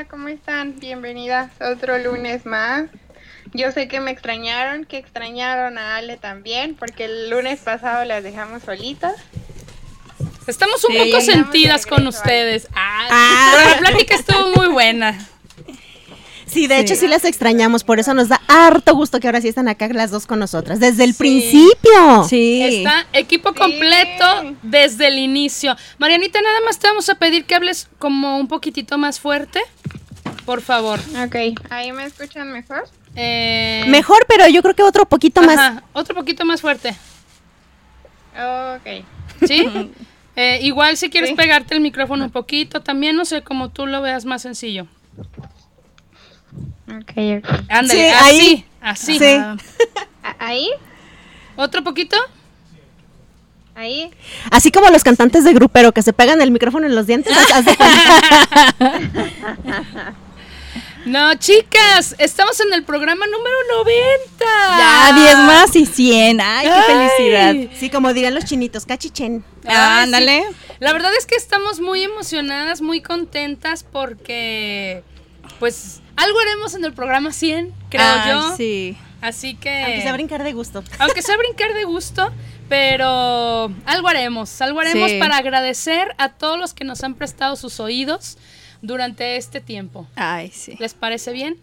Hola, ¿cómo están? Bienvenidas otro lunes más. Yo sé que me extrañaron, que extrañaron a Ale también, porque el lunes pasado las dejamos solitas. Estamos un Sí, poco sentidas con ustedes. Ah, Ah. Pero la plática estuvo muy buena. Sí, de hecho sí las extrañamos, por eso nos da harto gusto que ahora sí están acá las dos con nosotras, desde el Sí. principio. Sí. Está equipo completo desde el inicio. Marianita, nada más te vamos a pedir que hables como un poquitito más fuerte. Por favor. Ok, ¿ahí me escuchan mejor? Eh, Mejor, pero yo creo que otro poquito más. otro poquito más fuerte. Ok. ¿Sí? Eh, igual si quieres Sí. pegarte el micrófono un poquito, también no sé, como tú lo veas más sencillo. Ok, ok. Ándale, Sí, así, ahí. así. Sí. ¿A- ¿Ahí? ¿Otro poquito? ¿Ahí? Así como los cantantes de grupero que se pegan el micrófono en los dientes. No, chicas, estamos en el programa número 90. Ya, 10 más y 100. Ay, qué Ay. felicidad. sí, como dirían los chinitos, cachichen. Ándale. sí. La verdad es que estamos muy emocionadas, muy contentas porque, pues, algo haremos en el programa 100, creo Ay, yo. Sí. Así que... Aunque sea brincar de gusto. aunque sea brincar de gusto, pero algo haremos, algo haremos Sí. para agradecer a todos los que nos han prestado sus oídos durante este tiempo. Ay, sí. ¿Les parece bien?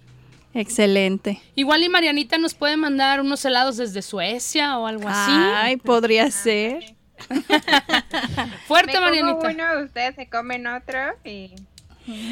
Excelente. Igual y Marianita nos puede mandar unos helados desde Suecia o algo así. Ay, podría ser. Fuerte, Me como Marianita. uno, ustedes se comen otro y...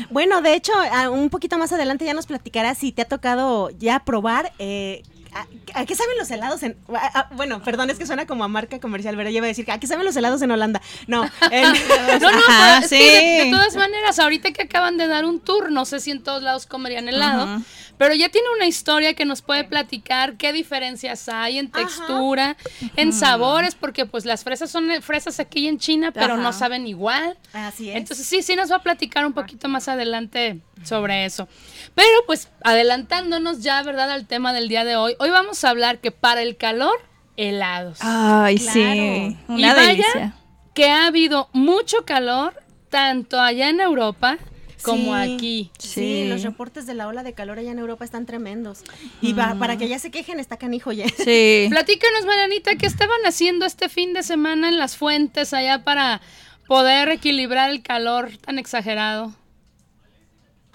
Bueno, de hecho, a- un poquito más adelante ya nos platicarás si te ha tocado ya probar. eh, ¿a, a qué saben los helados en.? a- a- bueno, perdón, es que suena como a marca comercial, pero yo iba a decir, ¿a qué saben los helados en Holanda? No, en- No, no, Ajá, pero es que de, todas maneras, ahorita que acaban de dar un tour, no sé si en todos lados comerían helado. Pero ya tiene una historia que nos puede platicar qué diferencias hay en textura, en sabores, porque pues las fresas son eh, fresas aquí en China, pero no saben igual. Así es. Entonces sí, sí nos va a platicar un poquito más adelante sobre eso. Pero pues adelantándonos ya, ¿verdad?, al tema del día de hoy. Hoy vamos a hablar que para el calor, helados. Ay, Claro. sí. Y Una vaya delicia. que ha habido mucho calor, tanto allá en Europa como Sí. aquí. Sí, Sí. los reportes de la ola de calor allá en Europa están tremendos. Y pa- para que ya se quejen, está canijo ya. Sí. Platícanos, Marianita, ¿qué estaban haciendo este fin de semana en las fuentes allá para poder equilibrar el calor tan exagerado?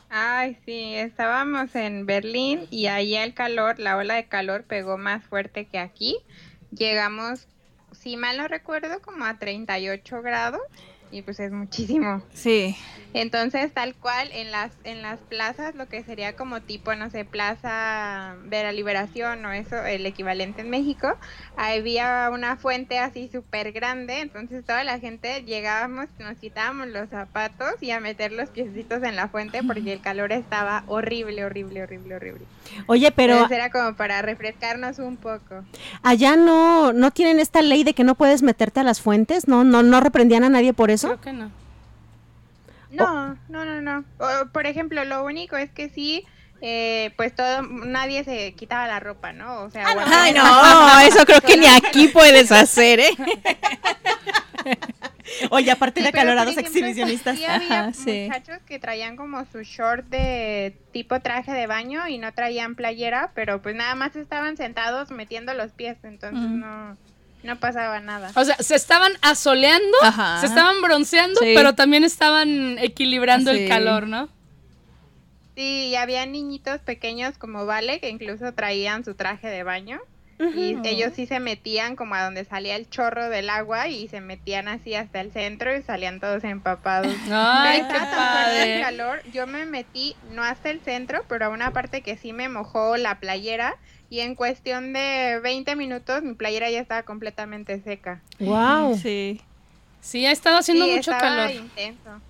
Ay, sí, estábamos en Berlín y ahí el calor, la ola de calor pegó más fuerte que aquí. Llegamos, si mal no recuerdo, como a 38 grados y pues es muchísimo. Sí. Entonces, tal cual, en las, en las plazas, lo que sería como tipo, no sé, Plaza de la Liberación o eso, el equivalente en México, había una fuente así súper grande, entonces toda la gente llegábamos, nos quitábamos los zapatos y a meter los piecitos en la fuente porque el calor estaba horrible, horrible, horrible, horrible. Oye, pero Entonces era como para refrescarnos un poco. allá no, no tienen esta ley de que no puedes meterte a las fuentes, no, no, no reprendían a nadie por eso. Creo que no. No, no, no, no. O, por ejemplo, lo único es que sí, eh, pues todo, nadie se quitaba la ropa, ¿no? O sea, Ah, no. Ay, no, eso creo que ni aquí puedes hacer, ¿eh? Oye, aparte Sí, de acalorados exhibicionistas. Sí había Ajá, sí. muchachos que traían como su short de tipo traje de baño y no traían playera, pero pues nada más estaban sentados metiendo los pies, entonces Mm. no, no pasaba nada. O sea, se estaban asoleando, Ajá. se estaban bronceando, Sí. pero también estaban equilibrando Sí. el calor, ¿no? Sí, y había niñitos pequeños como Vale que incluso traían su traje de baño y ellos sí se metían como a donde salía el chorro del agua y se metían así hasta el centro y salían todos empapados. Ay, qué el calor, yo me metí no hasta el centro, pero a una parte que sí me mojó la playera y en cuestión de 20 minutos mi playera ya estaba completamente seca. Wow. Sí. Sí, ha estado haciendo Sí, mucho calor. intenso.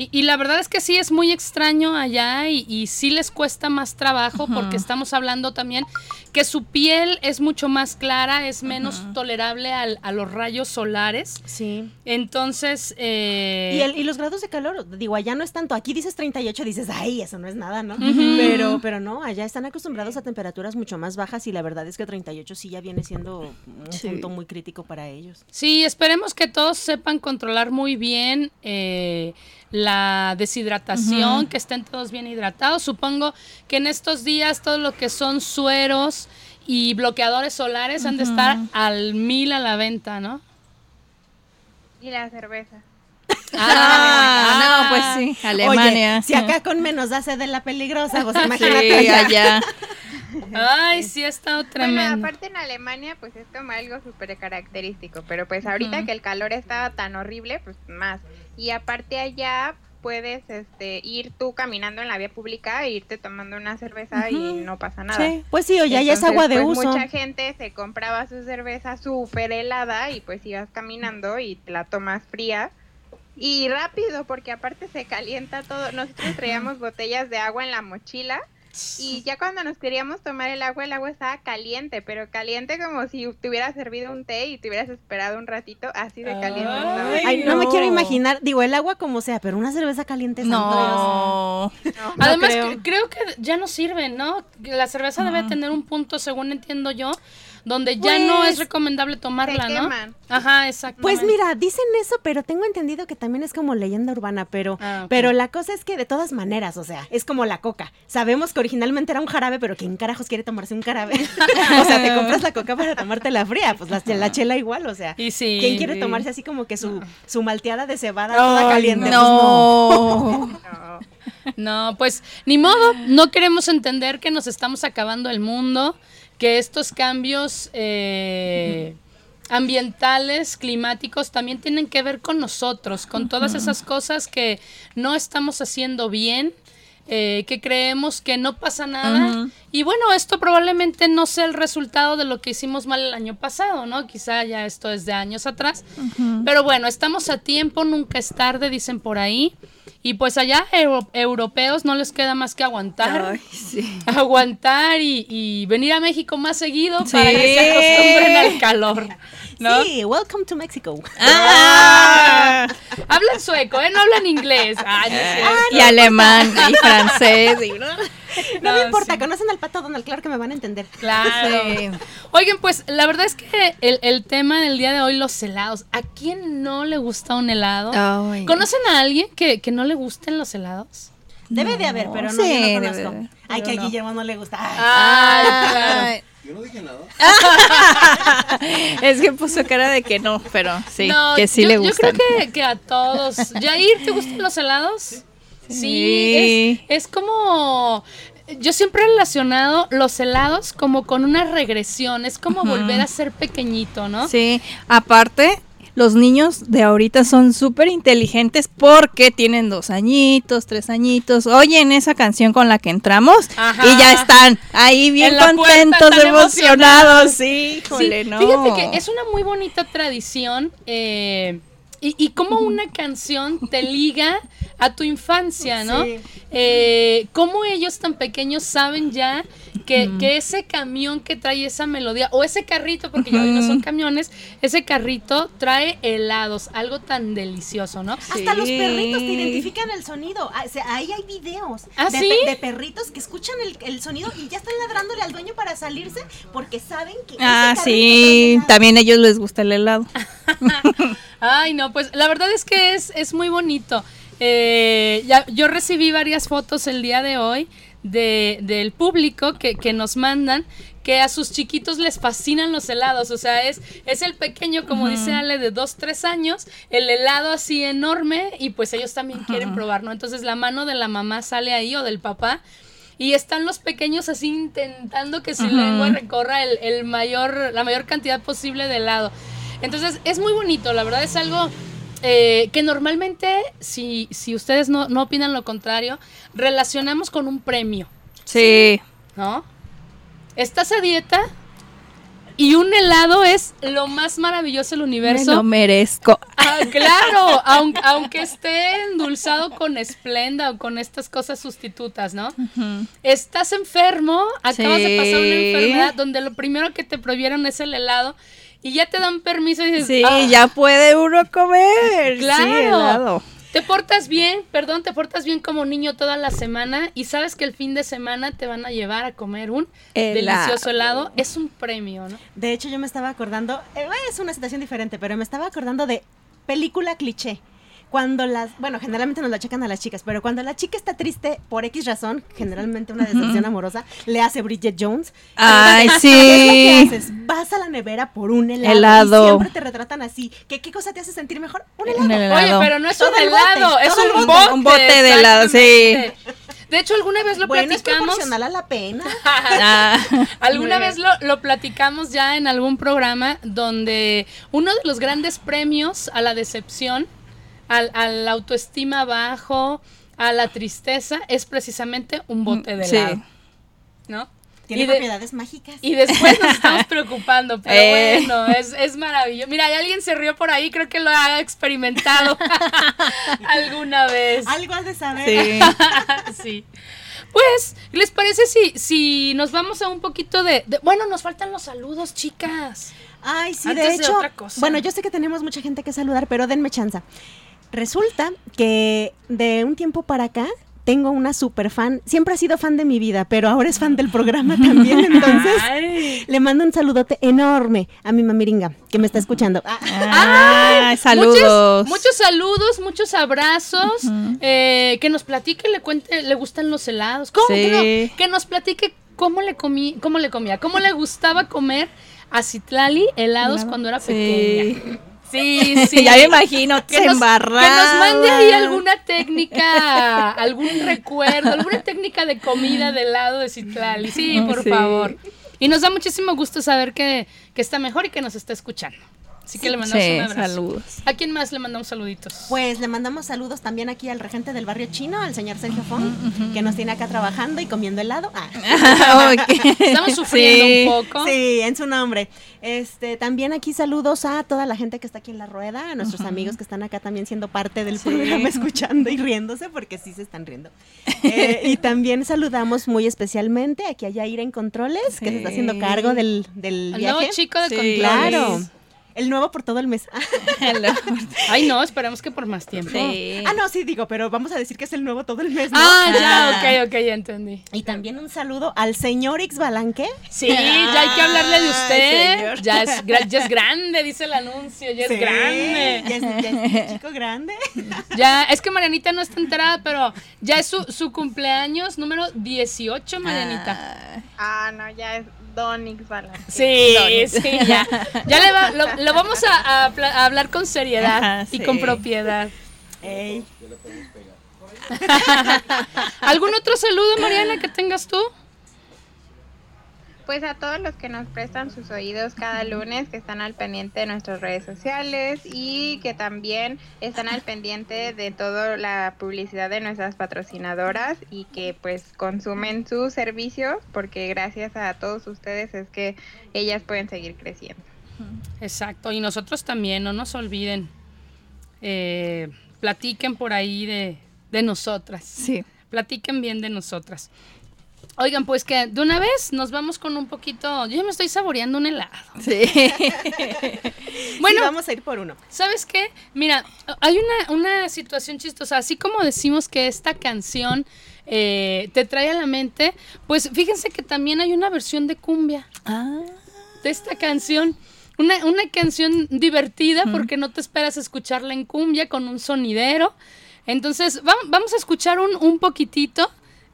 Y, y la verdad es que sí es muy extraño allá y, y sí les cuesta más trabajo porque estamos hablando también que su piel es mucho más clara, es menos tolerable al- a los rayos solares. Sí. Entonces, eh, Y, el- y los grados de calor, digo, allá no es tanto. Aquí dices 38, dices, ay, eso no es nada, ¿no? Pero, pero no, allá están acostumbrados a temperaturas mucho más bajas y la verdad es que 38 sí ya viene siendo un Sí. punto muy crítico para ellos. Sí, esperemos que todos sepan controlar muy bien eh, la deshidratación, que estén todos bien hidratados. Supongo que en estos días todo lo que son sueros y bloqueadores solares han de estar al mil a la venta, ¿no? Y la cerveza. Ah, no, pues sí, Alemania. Oye, si acá con menos da sed de la peligrosa, pues Sí, imagínate allá. allá. Ay, sí ha estado Bueno, tremendo. aparte en Alemania pues es como algo súper característico, pero pues ahorita que el calor estaba tan horrible, pues más. Y aparte allá puedes este ir tú caminando en la vía pública e irte tomando una cerveza y no pasa nada. Sí. Pues sí, oye, ya es agua de pues, uso. Mucha gente se compraba su cerveza súper helada y pues ibas caminando y te la tomas fría. Y rápido, porque aparte se calienta todo. Nosotros traíamos botellas de agua en la mochila y ya cuando nos queríamos tomar el agua, el agua estaba caliente, pero caliente como si te hubieras servido un té y te hubieras esperado un ratito, así de caliente. Ay, Ay, no. me no. quiero imaginar, digo, el agua como sea, pero una cerveza caliente No. No. no Además, creo. que- creo que ya no sirven, ¿no? La cerveza debe tener un punto, según entiendo yo, donde ya no Pues, es recomendable tomarla, se ¿no? queman. Ajá, exacto. Pues mira, dicen eso, pero tengo entendido que también es como leyenda urbana, pero, Ah, pero la cosa es que de todas maneras, o sea, es como la coca. Sabemos que originalmente era un jarabe, pero ¿quién carajos quiere tomarse un jarabe? o sea, te compras la coca para tomártela fría, pues la, la chela igual, o sea. Y sí. ¿Quién quiere tomarse así como que su, su malteada de cebada toda caliente? Pues no. no. No. No, pues ni modo, no queremos entender que nos estamos acabando el mundo, que estos cambios eh, ambientales, climáticos, también tienen que ver con nosotros, con todas esas cosas que no estamos haciendo bien. eh, que creemos que no pasa nada. Y bueno esto probablemente no sea el resultado de lo que hicimos mal el año pasado no quizá ya esto es de años atrás pero bueno estamos a tiempo nunca es tarde dicen por ahí y pues allá euro- europeos no les queda más que aguantar Ay, sí. aguantar y, y venir a México más seguido para que se acostumbren al calor. ¿no? Sí, welcome to Mexico. Ah, Hablan sueco, ¿eh? No hablan inglés. Ay, no es cierto. y alemán, y francés. y- No, me No, importa, sí. conocen al pato Donald, claro que me van a entender. Claro. Sí. Oigan, pues la verdad es que el, el tema del día de hoy, los helados. ¿A quién no le gusta un helado? Ay. ¿Conocen a alguien que, que no le gusten los helados? Debe de haber, pero no, Sí, yo no debe conozco. de haber, Ay, que a no. Guillermo no le gusta. Ay. Ay. Yo no dije nada. Es que puso cara de que no, pero sí, No, que sí yo, le Yo gustan. creo que, que a todos. Yair, ¿te gustan los helados? Sí. Es, es como. Yo siempre he relacionado los helados como con una regresión. Es como volver a ser pequeñito, ¿no? Sí, aparte, los niños de ahorita son súper inteligentes porque tienen dos añitos, tres añitos, oyen esa canción con la que entramos Ajá. y ya están ahí bien puerta, contentos, emocionados. Sí, Sí, híjole, no. Fíjate que es una muy bonita tradición. eh, y, y como una canción te liga a tu infancia, ¿no? Sí. Eh, cómo ellos tan pequeños saben ya que, que ese camión que trae esa melodía, o ese carrito, porque ya hoy no son camiones, ese carrito trae helados, algo tan delicioso, ¿no? Hasta los perritos te identifican el sonido. Ah, ahí hay videos ¿Ah, de, sí? pe- de perritos que escuchan el, el sonido y ya están ladrándole al dueño para salirse porque saben que. Ah, sí, trae también a ellos les gusta el helado. Ay, no, pues la verdad es que es, es muy bonito. Eh, ya, yo recibí varias fotos el día de hoy de, del público que, que nos mandan que a sus chiquitos les fascinan los helados. O sea, es, es el pequeño, como dice Ale, de 2, 3 años, el helado así enorme y pues ellos también quieren probar, ¿no? Entonces la mano de la mamá sale ahí o del papá. Y están los pequeños así intentando que su lengua recorra el, el mayor, la mayor cantidad posible de helado. Entonces es muy bonito, la verdad es algo eh, que normalmente, si, si ustedes no, no opinan lo contrario, relacionamos con un premio, Sí. ¿no? Estás a dieta y un helado es lo más maravilloso del Me universo. lo merezco. Ah, claro, aunque, aunque esté endulzado con esplenda o con estas cosas sustitutas, ¿no? Estás enfermo, acabas de pasar una enfermedad donde lo primero que te prohibieron es el helado y ya te dan permiso y dices, Sí, "Ah, ya puede uno comer. Claro. Sí, helado. Te portas bien, perdón, te portas bien como niño toda la semana y sabes que el fin de semana te van a llevar a comer un Helado. delicioso helado. Es un premio, ¿no? De hecho, yo me estaba acordando, eh, es una situación diferente, pero me estaba acordando de película cliché. Cuando las, bueno, generalmente nos la checan a las chicas, pero cuando la chica está triste por X razón, generalmente una decepción amorosa, le hace Bridget Jones. Ay, Entonces, sí. ¿Qué es lo que haces? Vas a la nevera por un helado. Helado. Y siempre te retratan así. ¿Qué, ¿Qué cosa te hace sentir mejor? Un helado. Un helado. Oye, pero no es Todo un bote, helado, es un bote. bote. Un bote de helado, sí. De hecho, alguna vez lo bueno, es platicamos. proporcional a la pena. Ah, Alguna vez lo, lo platicamos ya en algún programa donde uno de los grandes premios a la decepción, al, al autoestima bajo, a la tristeza, es precisamente un bote de Sí. helado. ¿No? Tiene Y de- propiedades mágicas. Y después nos estamos preocupando, pero Eh. bueno, es, es maravilloso. Mira, hay alguien se rió por ahí, creo que lo ha experimentado alguna vez. Algo has de saber. sí. sí. Pues, ¿les parece si, si nos vamos a un poquito de, de- Bueno, nos faltan los saludos, chicas. Ay, sí, Antes de de hecho. otra cosa. Bueno, yo sé que tenemos mucha gente que saludar, pero denme chance. Resulta que de un tiempo para acá tengo una super fan. Siempre ha sido fan de mi vida, pero ahora es fan del programa también. Entonces, Ay. le mando un saludote enorme a mi mamiringa que me está escuchando. Ah, Ah, saludos. Muchos, muchos saludos, muchos abrazos. eh, que nos platique, le cuente, le gustan los helados. ¿Cómo? Sí. Que, no, que nos platique cómo le comí, cómo le comía, cómo le gustaba comer a Citlali helados Helado. cuando era Sí. pequeña. Sí, sí. ya me imagino que nos, que nos mande ahí alguna técnica, algún recuerdo, alguna técnica de comida de helado de Citlali. Sí, por Sí. favor. Y nos da muchísimo gusto saber que, que está mejor y que nos está escuchando. Así que le mandamos Sí, un abrazo. saludos. ¿A quién más le mandamos saluditos? Pues le mandamos saludos también aquí al regente del barrio chino, al señor Sergio Fong, que nos tiene acá trabajando y comiendo helado. Ah. Ok. Estamos sufriendo Sí. un poco. Sí, en su nombre. Este, también aquí saludos a toda la gente que está aquí en la rueda, a nuestros amigos que están acá también siendo parte del programa, escuchando y riéndose, porque sí se están riendo. Eh, y también saludamos muy especialmente aquí a Yaira en Controles, que se está haciendo cargo del, del viaje. chico de Sí. controles. Claro. El nuevo por todo el mes. Ay, no, esperemos que por más tiempo. Sí. Ah, no, sí digo, pero vamos a decir que es el nuevo todo el mes, ¿no? Ah, ya, Ah. ok, ok, ya entendí. Y también un saludo al señor X Balanque. Sí, ya hay que hablarle de usted. señor. Ya es, ya es grande, dice el anuncio, ya es grande. Ya es, ya es chico grande. Ya, es que Marianita no está enterada, pero ya es su, su cumpleaños número 18, Marianita. Ah, no, ya es Sí, sí, ya. Ya le va- lo, lo vamos a, a pla- a hablar con seriedad Ajá, y sí. con propiedad. Ey. ¿Algún otro saludo, Mariana, que tengas tú? Pues a todos los que nos prestan sus oídos cada lunes, que están al pendiente de nuestras redes sociales y que también están al pendiente de toda la publicidad de nuestras patrocinadoras y que pues consumen sus servicios porque gracias a todos ustedes es que ellas pueden seguir creciendo. Exacto, y nosotros también, no nos olviden. Eh, platiquen por ahí de, de nosotras. Sí. Platiquen bien de nosotras. Oigan, pues que de una vez nos vamos con un poquito. Yo ya me estoy saboreando un helado. Sí. Bueno, vamos a ir por uno. ¿Sabes qué? Mira, hay una, una situación chistosa. Así como decimos que esta canción eh, te trae a la mente, pues fíjense que también hay una versión de cumbia Ah. de esta canción. Una, una canción divertida porque no te esperas escucharla en cumbia con un sonidero. Entonces, va- vamos a escuchar un, un poquitito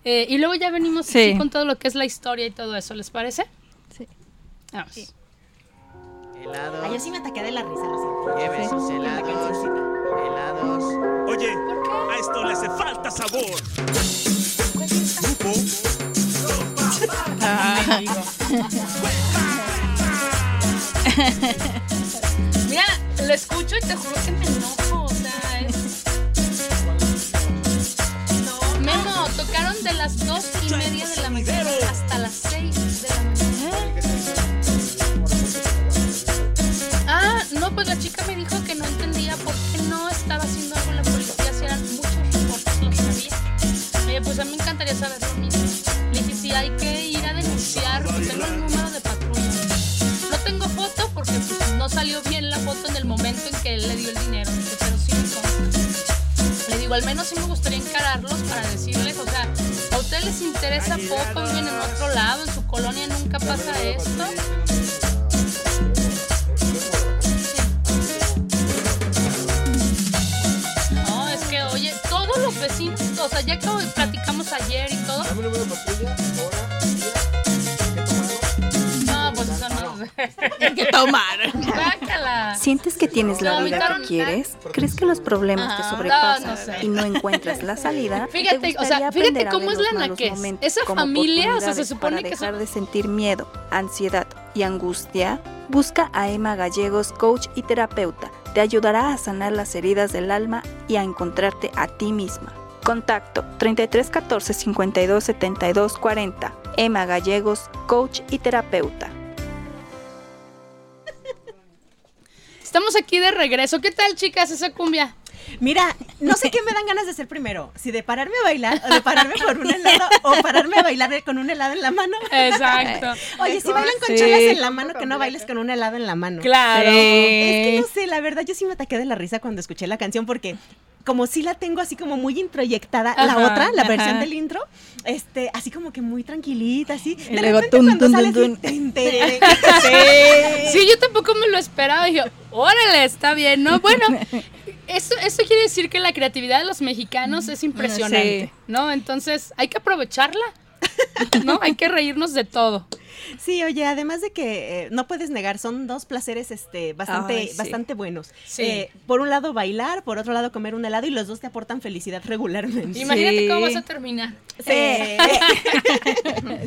eh, y luego ya venimos Sí. con todo lo que es la historia y todo eso. ¿Les parece? Sí. Vamos. Helados. Ay, yo sí me ataqué de la risa, lo siento. Lleve sus helados. Helados. Oye, a esto le hace falta sabor. Grupo Mira, lo escucho y te juro que me enojo. De las dos y media de la mañana hasta las seis de la mañana. Ah, no, pues la chica me dijo que no entendía por qué no estaba haciendo algo la policía si eran muchos reportes, lo sabía. Oye, pues a mí me encantaría saber lo. Le dije, si hay que ir a denunciar, pues tengo el número de patrulla. No tengo foto porque pues, no salió bien la foto en el momento en que él le dio el dinero, al menos sí me gustaría encararlos para decirles, o sea, ¿a ustedes les interesa poco? Viven en otro lado, en su colonia nunca pasa esto. No, es que, oye, todos los vecinos, o sea, ya que platicamos ayer y todo. Hay que tomar. ¿Sientes que tienes la ¿Lo vida que quieres? ¿Crees que los problemas te sobrepasan no, no sé. y no encuentras la salida? ¿Te Fíjate, o sea, fíjate cómo es la naquez. Esa familia, o sea, se supone para que son- dejar de sentir miedo, ansiedad y angustia? Busca a Emma Gallegos, coach y terapeuta. Te ayudará a sanar las heridas del alma y a encontrarte a ti misma. Contacto 33 14 52 72 40. Emma Gallegos, coach y terapeuta. Estamos aquí de regreso. ¿Qué tal, chicas, esa cumbia? Mira, no sé qué me dan ganas de hacer primero. Si de pararme a bailar o de pararme por un helado o pararme a bailar con un helado en la mano. Exacto. Oye, si bailan con Sí. chelas en la mano, que no bailes con un helado en la mano. Claro. Es que no sé, la verdad yo sí me ataqué de la risa cuando escuché la canción porque como sí la tengo así como muy introyectada, la otra, la ajá. versión del intro, este, así como que muy tranquilita, así. De luego repente cuando tun. ten, tereré, sí. Sí, yo tampoco me lo esperaba. Dije, órale, está bien, ¿no? Bueno, esto, esto quiere decir que la creatividad de los mexicanos es impresionante, Sí. ¿no? Entonces, hay que aprovecharla, ¿no? Hay que reírnos de todo. Sí, oye, además de que eh, no puedes negar, son dos placeres este, bastante, Ay, sí. bastante buenos. Sí. Eh, por un lado bailar, por otro lado comer un helado y los dos te aportan felicidad regularmente. Imagínate Sí. cómo vas a terminar. Sí.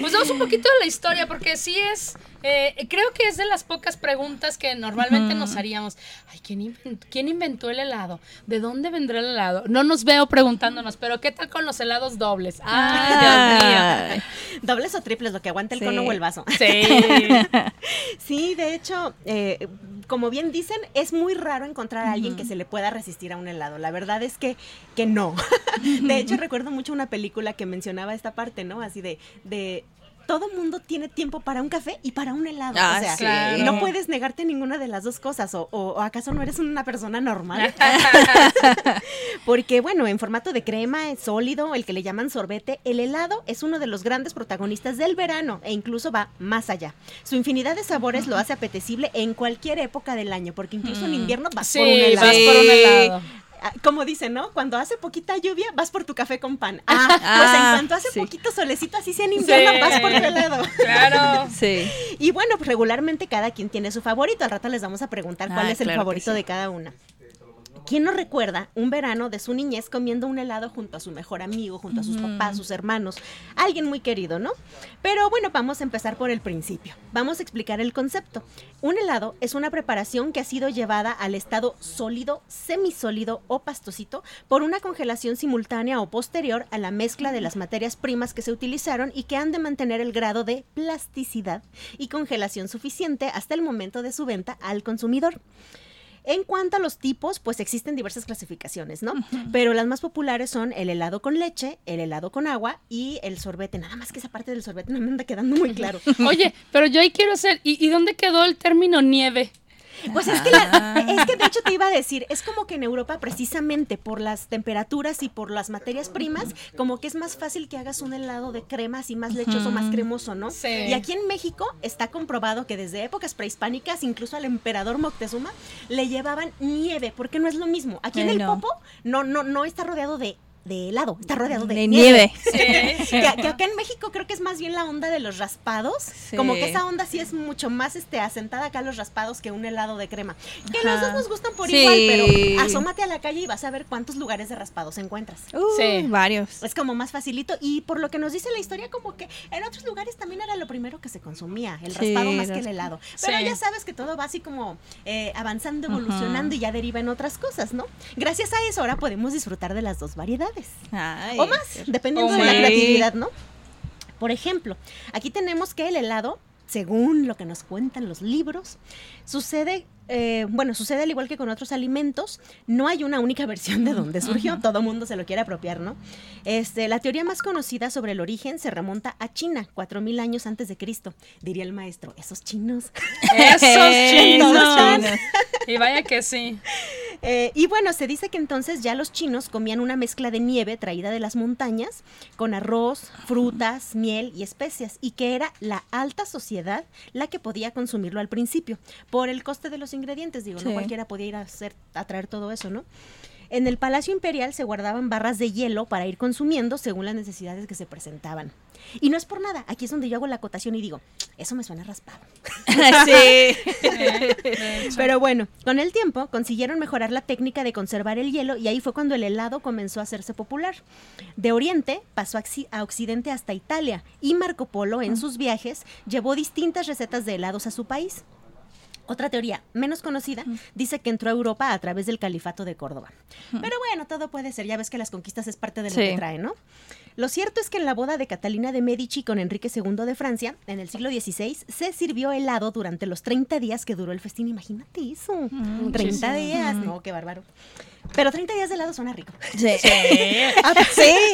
Pues vamos un poquito de la historia, porque sí es, eh, creo que es de las pocas preguntas que normalmente nos haríamos. Ay, ¿quién inventó, ¿quién inventó el helado? ¿De dónde vendrá el helado? No nos veo preguntándonos, pero ¿qué tal con los helados dobles? Ay, Dios Dobles o triples, lo que aguanta el Sí. cono o el vaso. Sí. Sí, de hecho, eh, como bien dicen, es muy raro encontrar a alguien que se le pueda resistir a un helado. La verdad es que, que no. De hecho, recuerdo mucho una película que mencionaba esta parte, ¿no? Así de, de todo mundo tiene tiempo para un café y para un helado. Ah, o sea, sí. Claro. no puedes negarte ninguna de las dos cosas. O, o- o acaso no eres una persona normal? Porque, bueno, en formato de crema, es sólido, el que le llaman sorbete, el helado es uno de los grandes protagonistas del verano e incluso va más allá. Su infinidad de sabores lo hace apetecible en cualquier época del año, porque incluso en invierno vas Sí, por un helado. vas por un helado. Ah, Como dicen, ¿no? Cuando hace poquita lluvia, vas por tu café con pan. Ah, pues en Ah, cuanto hace sí. poquito solecito, así sea en invierno, Sí. vas por tu helado. Claro. Sí. Y bueno, pues regularmente cada quien tiene su favorito. Al rato les vamos a preguntar cuál es el claro favorito sí. de cada una. ¿Quién no recuerda un verano de su niñez comiendo un helado junto a su mejor amigo, junto a sus papás, sus hermanos? Alguien muy querido, ¿no? Pero bueno, vamos a empezar por el principio. Vamos a explicar el concepto. Un helado es una preparación que ha sido llevada al estado sólido, semisólido o pastosito por una congelación simultánea o posterior a la mezcla de las materias primas que se utilizaron y que han de mantener el grado de plasticidad y congelación suficiente hasta el momento de su venta al consumidor. En cuanto a los tipos, pues existen diversas clasificaciones, ¿no? Pero las más populares son el helado con leche, el helado con agua y el sorbete. Nada más que esa parte del sorbete no me anda quedando muy claro. Oye, pero yo ahí quiero hacer. ¿Y, y dónde quedó el término nieve? Pues es que, la- es que de hecho te iba a decir, es como que en Europa precisamente por las temperaturas y por las materias primas, como que es más fácil que hagas un helado de crema así más lechoso, más cremoso, ¿no? Sí. Y aquí en México está comprobado que desde épocas prehispánicas, incluso al emperador Moctezuma, le llevaban nieve, porque no es lo mismo. Aquí en el no. Popo no, no, no está rodeado de de helado, está rodeado de, De nieve. nieve. Sí, Que, que acá en México creo que es más bien la onda de los raspados. Sí. Como que esa onda sí es mucho más este, asentada acá los raspados que un helado de crema. Que los dos nos gustan por Sí. igual, pero asómate a la calle y vas a ver cuántos lugares de raspados encuentras. Uh, Sí. Varios. Es como más facilito y por lo que nos dice la historia como que en otros lugares también era lo primero que se consumía, el Sí, raspado más que el helado. Pero Sí. ya sabes que todo va así como eh, avanzando, evolucionando y ya deriva en otras cosas, ¿no? Gracias a eso ahora podemos disfrutar de las dos variedades. Ay, O más, dependiendo de la creatividad, ¿no? Por ejemplo, aquí tenemos que el helado, según lo que nos cuentan los libros, sucede, eh, bueno, sucede al igual que con otros alimentos, no hay una única versión de dónde surgió, todo mundo se lo quiere apropiar, ¿no? Este, la teoría más conocida sobre el origen se remonta a China, 4000 años antes de Cristo, diría el maestro, esos chinos. Esos chinos. chinos. Y vaya que sí. Eh, y bueno, se dice que entonces ya los chinos comían una mezcla de nieve traída de las montañas con arroz, frutas, miel y especias y que era la alta sociedad la que podía consumirlo al principio por el coste de los ingredientes. Digo, no cualquiera podía ir a, hacer, a traer todo eso, ¿no? En el Palacio Imperial se guardaban barras de hielo para ir consumiendo según las necesidades que se presentaban. Y no es por nada, aquí es donde yo hago la acotación y digo, eso me suena raspado. sí. Pero bueno, con el tiempo consiguieron mejorar la técnica de conservar el hielo y ahí fue cuando el helado comenzó a hacerse popular. De Oriente pasó a, Occi- a Occidente hasta Italia y Marco Polo en sus viajes llevó distintas recetas de helados a su país. Otra teoría, menos conocida, dice que entró a Europa a través del califato de Córdoba. Pero bueno, todo puede ser, ya ves que las conquistas es parte de lo Sí. que trae, ¿no? Lo cierto es que en la boda de Catalina de Medici con Enrique II de Francia, en el siglo XVI, se sirvió helado durante los 30 días que duró el festín. Imagínate eso. 30 días, no, qué bárbaro. Pero 30 días de helado suena rico. Sí. Ah,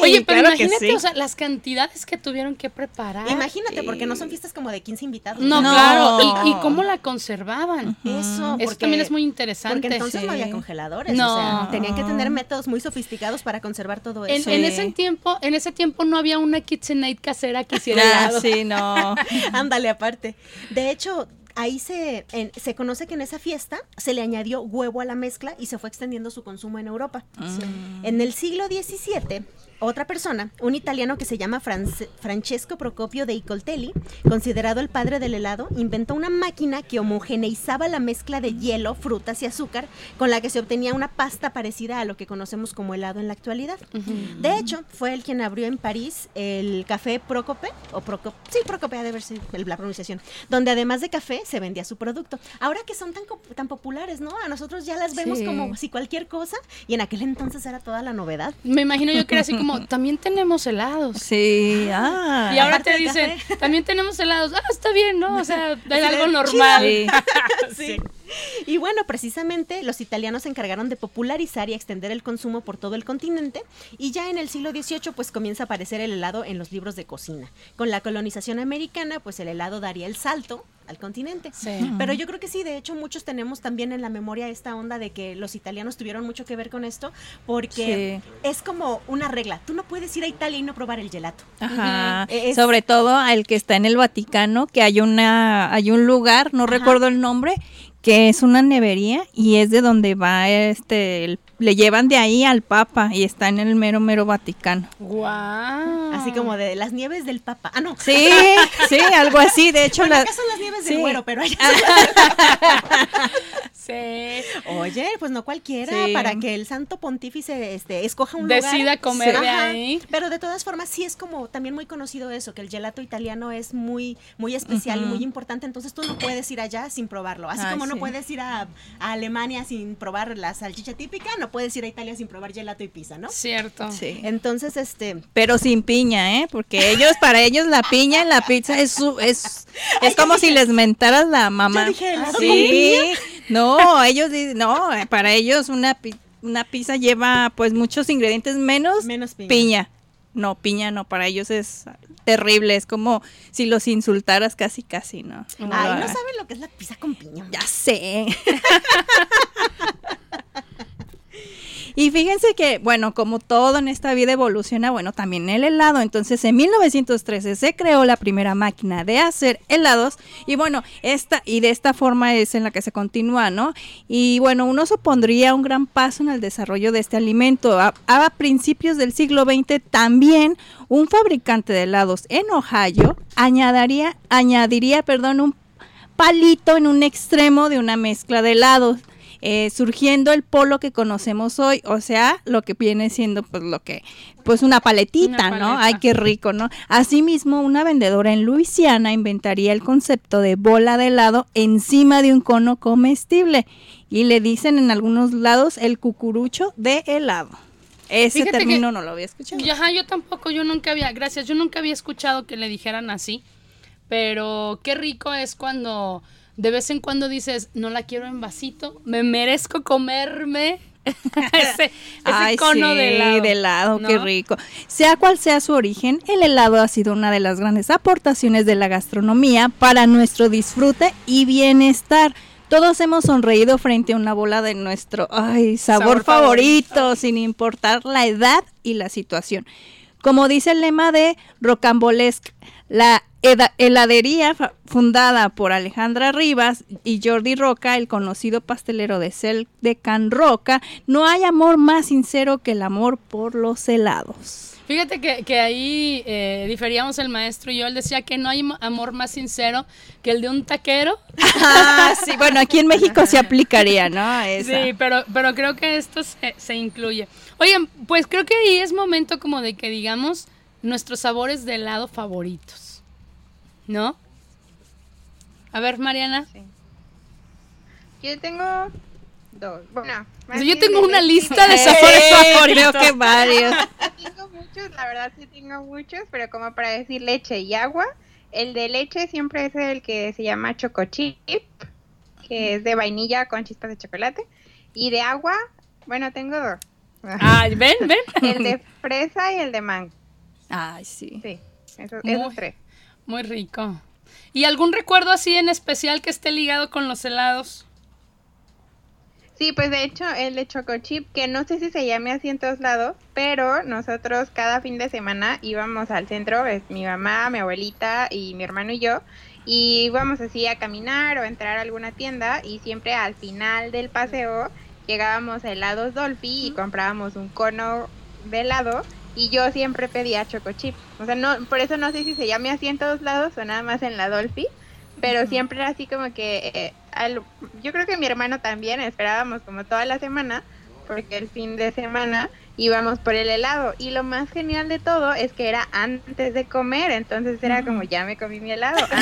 Oye, pero claro imagínate, sí. o sea, las cantidades que tuvieron que preparar. Imagínate, porque no son fiestas como de 15 invitados. No, No. claro. ¿Y, y cómo la conservaban? Eso, Eso porque- también es muy interesante. Porque entonces no Sí. había congeladores. No. O sea, tenían que tener métodos muy sofisticados para conservar todo eso. en Sí. ese tiempo, en ese tiempo no había una KitchenAid casera que hiciera Ah, helado. sí, no. Ándale, aparte. De hecho, ahí se, en- se conoce que en esa fiesta se le añadió huevo a la mezcla y se fue extendiendo su consumo en Europa. En el siglo XVII, otra persona, un italiano que se llama France- Francesco Procopio de Icoltelli, considerado el padre del helado, inventó una máquina que homogeneizaba la mezcla de hielo, frutas y azúcar, con la que se obtenía una pasta parecida a lo que conocemos como helado en la actualidad. De hecho, fue el quien abrió en París el café Procope, o Procop, sí, Procope ha de ver si el- la pronunciación, donde además de café se vendía su producto. Ahora que son tan, populares, ¿no? A nosotros ya las vemos Sí. como si cualquier cosa, y en aquel entonces era toda la novedad. Me imagino yo que era así como, también tenemos helados. Sí, ah. Y ahora te dicen, también tenemos helados. Ah, está bien, ¿no? O sea, es algo normal. Sí. Sí. Y bueno, precisamente los italianos se encargaron de popularizar y extender el consumo por todo el continente y ya en el siglo XVIII pues comienza a aparecer el helado en los libros de cocina. Con la colonización americana pues el helado daría el salto al continente. Sí. Pero yo creo que sí, de hecho muchos tenemos también en la memoria esta onda de que los italianos tuvieron mucho que ver con esto porque es como una regla, tú no puedes ir a Italia y no probar el gelato. Ajá. Es- Sobre todo al que está en el Vaticano, que hay una, hay un lugar, no Ajá. recuerdo el nombre, que es una nevería y es de donde va este, el- le llevan de ahí al Papa y está en el mero mero Vaticano. Guau. Así como de las nieves del Papa. Ah, no. Sí, sí, algo así. De hecho, Bueno, la- acá son las nieves sí. del güero, pero allá Sí. Oye, pues no cualquiera, Sí. para que el santo pontífice este, escoja un lugar. Decida comer de Ajá. ahí. Pero de todas formas, sí es como también muy conocido eso, que el gelato italiano es muy, muy especial y muy importante, entonces tú no puedes ir allá sin probarlo. Así Ay, como no puedes ir a, a Alemania sin probar la salchicha típica, no puedes ir a Italia sin probar gelato y pizza, ¿no? Cierto. sí. Entonces, este, Pero sin piña, ¿eh? Porque ellos, para ellos, la piña en la pizza es su, es, es como si les mentaras la mamá. Yo dije, ¿helado sí. No, ellos dicen, no, para ellos una, pi- una pizza lleva pues muchos ingredientes menos, Menos piña. piña. No, piña no, para ellos es terrible, es como si los insultaras casi casi, ¿no? Ay, no saben lo que es la pizza con piña. Ya sé. Y fíjense que, bueno, como todo en esta vida evoluciona, bueno, también el helado. Entonces, en 1913 se creó la primera máquina de hacer helados. Y bueno, esta, y de esta forma es en la que se continúa, ¿no? Y bueno, uno supondría un gran paso en el desarrollo de este alimento. A, principios del siglo XX, también un fabricante de helados en Ohio añadiría, añadiría, perdón, un palito en un extremo de una mezcla de helados, eh, surgiendo el polo que conocemos hoy, o sea, lo que viene siendo pues lo que, pues una paletita, Una ¿no? Ay, qué rico, ¿no? Asimismo, una vendedora en Luisiana inventaría el concepto de bola de helado encima de un cono comestible y le dicen en algunos lados el cucurucho de helado. Ese Fíjate término no lo había escuchado. Y, Ajá, yo tampoco, yo nunca había, gracias, yo nunca había escuchado que le dijeran así, pero qué rico es cuando de vez en cuando dices, no la quiero en vasito, me merezco comerme ese, ese Ay, cono sí, de helado. de helado, qué rico. Sea cual sea su origen, el helado ha sido una de las grandes aportaciones de la gastronomía para nuestro disfrute y bienestar. Todos hemos sonreído frente a una bola de nuestro ay, sabor, Sabor favorito, favorito. sin importar la edad y la situación. Como dice el lema de Rocambolesque, la heladería fundada por Alejandra Rivas y Jordi Roca, el conocido pastelero de Cel de Can Roca, no hay amor más sincero que el amor por los helados. Fíjate que, que ahí eh, diferíamos el maestro y yo, él decía que no hay mo- amor más sincero que el de un taquero. Ah, sí, bueno, aquí en México se aplicaría, ¿no? Esa. Sí, pero, pero creo que esto se, se incluye. Oigan, pues creo que ahí es momento como de que digamos nuestros sabores de helado favoritos. ¿No? A ver, Mariana. Yo tengo dos. Bueno, más O sea, yo tengo una lista de Sí, sabores creo favoritos. que varios. tengo muchos, la verdad sí tengo muchos, pero como para decir leche y agua, el de leche siempre es el que se llama choco chip, que es de vainilla con chispas de chocolate, y de agua, bueno, tengo dos. Ay, ven, ven. El de fresa y el de mango, Ay, sí. sí, esos tres. Muy rico. ¿Y algún recuerdo así en especial que esté ligado con los helados? Sí, pues de hecho el de choco chip, que no sé si se llame así en todos lados, pero nosotros cada fin de semana íbamos al centro, es mi mamá, mi abuelita y mi hermano y yo, y íbamos así a caminar o entrar a alguna tienda y siempre al final del paseo llegábamos a helados Dolphy y comprábamos un cono de helado y yo siempre pedía choco chip. O sea, no, por eso no sé si se llame así en todos lados o nada más en la Dolphy, pero siempre era así como que eh, al- yo creo que mi hermano también esperábamos como toda la semana porque el fin de semana íbamos por el helado y lo más genial de todo es que era antes de comer entonces era como ya me comí mi helado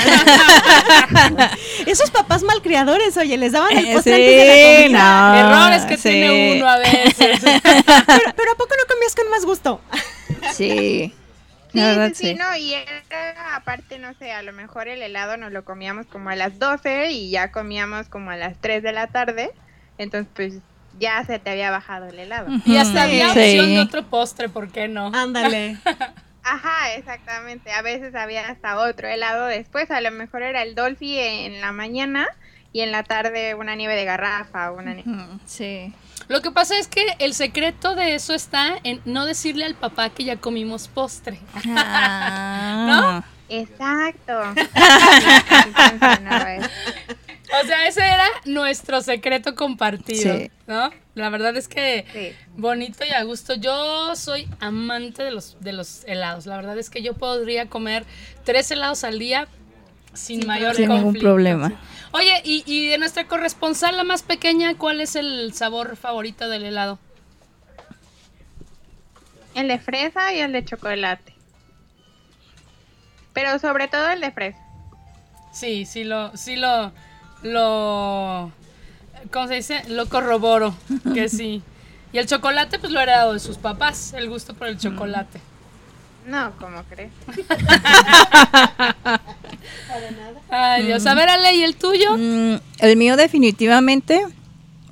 Ah, Esos papás malcriadores, oye, les daban el Eh, postre antes de la sí, comida. no. Errores que sí. tiene uno a veces. Pero, pero ¿a poco no comías con más gusto? Sí. Sí, sí, sí, sí. no, y era, aparte, no sé, a lo mejor el helado nos lo comíamos como a las 12 y ya comíamos como a las 3 de la tarde, entonces pues ya se te había bajado el helado. y hasta había Sí. opción de otro postre, ¿por qué no? Ándale. Ajá, exactamente. A veces había hasta otro helado después. A lo mejor era el Dolphy en la mañana y en la tarde una nieve de garrafa o una nieve. Sí. Lo que pasa es que el secreto de eso está en no decirle al papá que ya comimos postre. Ah. Exacto. Entonces, no, es- O sea, ese era nuestro secreto compartido, Sí. ¿no? La verdad es que sí. bonito y a gusto. Yo soy amante de los, de los helados. La verdad es que yo podría comer tres helados al día sin mayor Sin ningún problema. Oye, y, y de nuestra corresponsal, la más pequeña, ¿cuál es el sabor favorito del helado? El de fresa y el de chocolate. Pero sobre todo el de fresa. Sí, sí lo, sí lo, lo, ¿cómo se dice? Lo corroboro, que sí. Y el chocolate, pues lo ha heredado de sus papás, el gusto por el chocolate. No, como crees. Ay, Dios. A ver, Ale, ¿y el tuyo? Mm, el mío definitivamente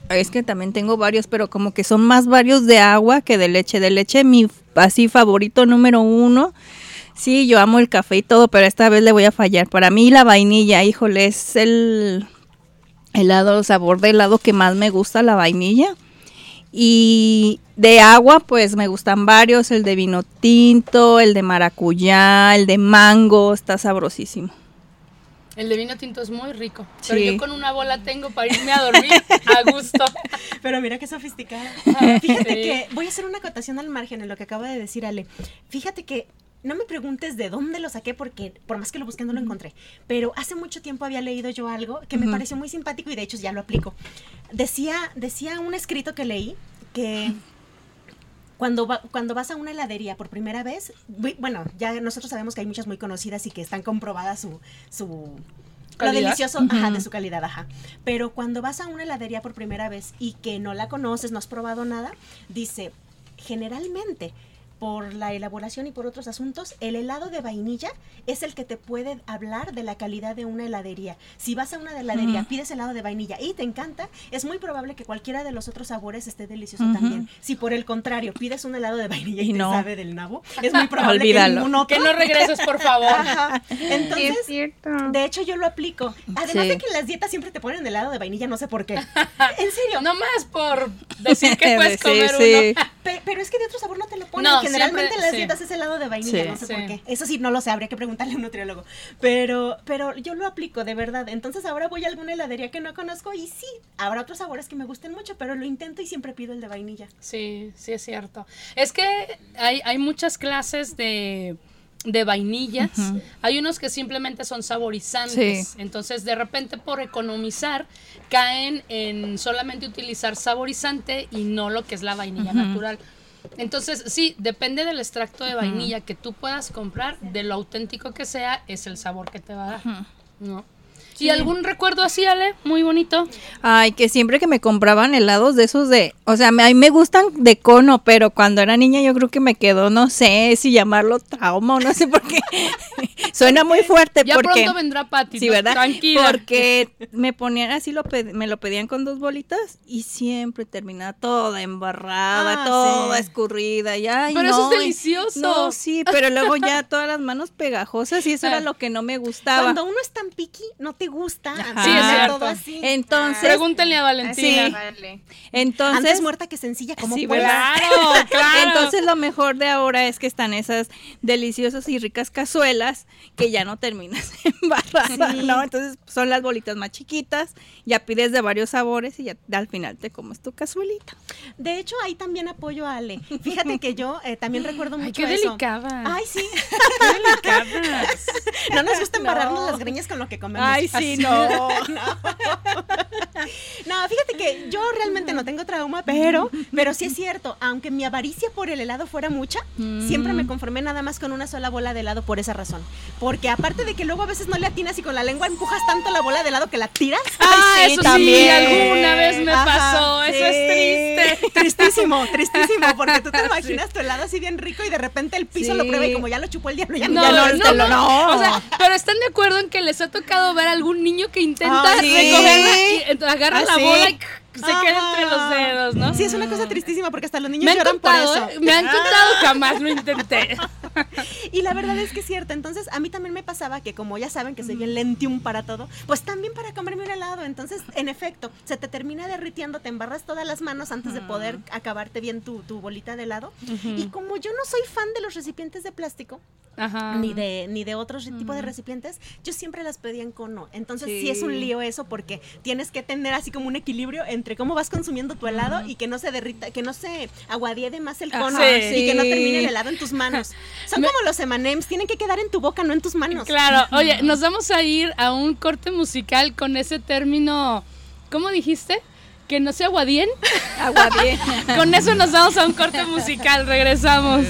es que también tengo varios, pero como que son más varios de agua que de leche. De leche mi así favorito número uno. Sí, yo amo el café y todo, pero esta vez le voy a fallar. Para mí la vainilla, híjole, es el helado, el sabor de helado que más me gusta, la vainilla. Y de agua, pues me gustan varios, el de vino tinto, el de maracuyá, el de mango, está sabrosísimo. El de vino tinto es muy rico. Pero yo con una bola tengo para irme a dormir a gusto. Pero mira qué sofisticada. Fíjate Sí. que voy a hacer una acotación al margen en lo que acaba de decir Ale. Fíjate que no me preguntes de dónde lo saqué porque por más que lo busqué no lo encontré. Pero hace mucho tiempo había leído yo algo que me Ujú. pareció muy simpático y de hecho ya lo aplico. Decía, decía un escrito que leí que cuando, va- cuando vas a una heladería por primera vez, bu- bueno, ya nosotros sabemos que hay muchas muy conocidas y que están comprobadas su, su lo delicioso ajá, Ujú. de su calidad, ajá. Pero cuando vas a una heladería por primera vez y que no la conoces, no has probado nada, dice, generalmente por la elaboración y por otros asuntos, el helado de vainilla es el que te puede hablar de la calidad de una heladería. Si vas a una heladería, Ujú. pides helado de vainilla y te encanta, es muy probable que cualquiera de los otros sabores esté delicioso también. Si por el contrario pides un helado de vainilla y, Y te no. sabe del nabo, es muy probable Olvídalo. que ningún otro. Que no regreses, por favor. Ajá. Entonces, es cierto. de hecho, yo lo aplico. Además Sí. de que en las dietas siempre te ponen helado de vainilla, no sé por qué. En serio. No más por decir que puedes Sí, comer sí. uno. Pe- pero es que de otro sabor no te lo ponen. No, Generalmente siempre- las sí. dietas es helado de vainilla, Sí. no sé Sí. por qué. Eso sí, no lo sé, habría que preguntarle a un nutriólogo. Pero, pero yo lo aplico, de verdad. Entonces ahora voy a alguna heladería que no conozco y sí, habrá otros sabores que me gusten mucho, pero lo intento y siempre pido el de vainilla. Sí, sí es cierto. Es que hay, hay muchas clases de, de vainillas. Hay unos que simplemente son saborizantes. Sí. Entonces, de repente, por economizar, caen en solamente utilizar saborizante y no lo que es la vainilla natural. Entonces, sí, depende del extracto de vainilla que tú puedas comprar, de lo auténtico que sea, es el sabor que te va a dar. Ujú. ¿Y algún recuerdo así, Ale? Muy bonito. Ay, que siempre que me compraban helados de esos de, o sea, me- a mí me gustan de cono, pero cuando era niña yo creo que me quedó, no sé si llamarlo trauma o no sé por qué. Suena muy fuerte Ya porque pronto vendrá Pati. Sí. ¿verdad? Tranquila. Porque me ponían así, lo me lo pedían con dos bolitas y siempre terminaba toda embarrada, Ah, toda sí. escurrida. Y, ay, Pero eso no, es y- delicioso. No, sí, pero luego ya todas las manos pegajosas y eso era Ah. lo que no me gustaba. Cuando uno es tan piqui, no te gusta. Ajá. Sí, es cierto. todo así. Entonces, Pregúntenle a Valentina. Sí. Vale. entonces Antes muerta que sencilla, como Sí. Claro, claro. Entonces lo mejor de ahora es que están esas deliciosas y ricas cazuelas que ya no terminas embarrada, Sí. ¿no? Entonces son las bolitas más chiquitas, ya pides de varios sabores y ya al final te comes tu cazuelita. De hecho, ahí también apoyo a Ale. Fíjate que yo eh, también recuerdo mucho Ay, qué eso. delicada. Ay, sí. qué delicada. No nos gusta embarrarnos No. las greñas con lo que comemos. Ay, sí, no. No, fíjate que yo realmente no tengo trauma, pero, pero sí es cierto, aunque mi avaricia por el helado fuera mucha, siempre me conformé nada más con una sola bola de helado por esa razón. Porque aparte de que luego a veces no le atinas y con la lengua empujas tanto la bola de helado que la tiras. Ah, sí, eso sí, también. alguna vez me Ajá, pasó. Eso es triste. Tristísimo, tristísimo, porque tú te imaginas tu helado así bien rico y de repente el piso Sí. lo prueba y como ya lo chupó el diablo, ya No, ya no, no. O sea, pero están de acuerdo en que les ha tocado ver a algún niño que intenta Ah, sí. recogerla y agarra Ah, la sí. bola y se queda entre los dedos, ¿no? Sí, es una cosa tristísima porque hasta los niños me lloran por contado, eso. ¿eh? me han contado, jamás lo intenté. Y la verdad es que es cierto. Entonces, a mí también me pasaba que, como ya saben que soy bien lentium para todo, pues también para comerme un helado. Entonces, en efecto, se te termina derritiendo, te embarras todas las manos antes de poder acabarte bien tu, tu bolita de helado. Y como yo no soy fan de los recipientes de plástico, Ajá. ni de ni de otros tipo de recipientes, yo siempre las pedía en cono. Entonces sí. Sí. es un lío eso porque tienes que tener así como un equilibrio entre cómo vas consumiendo tu helado y que no se derrita, que no se aguadie de más el Ajá, cono sí. y que no termine el helado en tus manos. Son Me- como los M&M's, tienen que quedar en tu boca, no en tus manos. Claro, oye, nos vamos a ir a un corte musical con ese término, ¿cómo dijiste? Que no se aguadien. Agua bien. Con eso nos vamos a un corte musical, regresamos.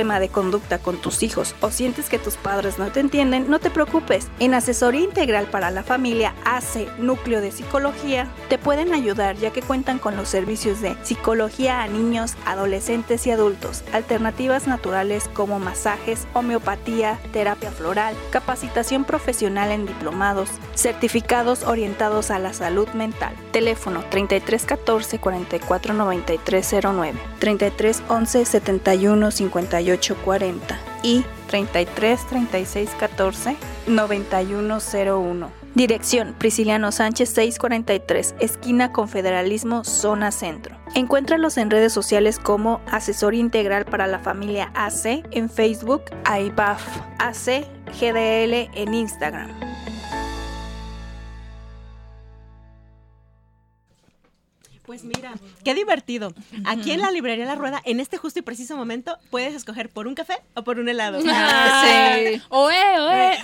De conducta con tus hijos o sientes que tus padres no te entienden? No te preocupes. En Asesoría Integral para la Familia Núcleo de Psicología te pueden ayudar ya que cuentan con los servicios de psicología a niños, adolescentes y adultos, alternativas naturales como masajes, homeopatía, terapia floral, capacitación profesional en diplomados, certificados orientados a la salud mental. Teléfono 3314 44 9309, 3311 71 58 40 y 33 36 14 9101. Dirección Prisciliano Sánchez 643, esquina Confederalismo, zona centro. Encuéntralos en redes sociales como Asesor Integral para la Familia AC en Facebook, AIBAF AC GDL en Instagram. Pues mira, qué divertido. Aquí en la librería La Rueda, en este justo y preciso momento, puedes escoger por un café o por un helado. Ah, Sí. Oe, oe.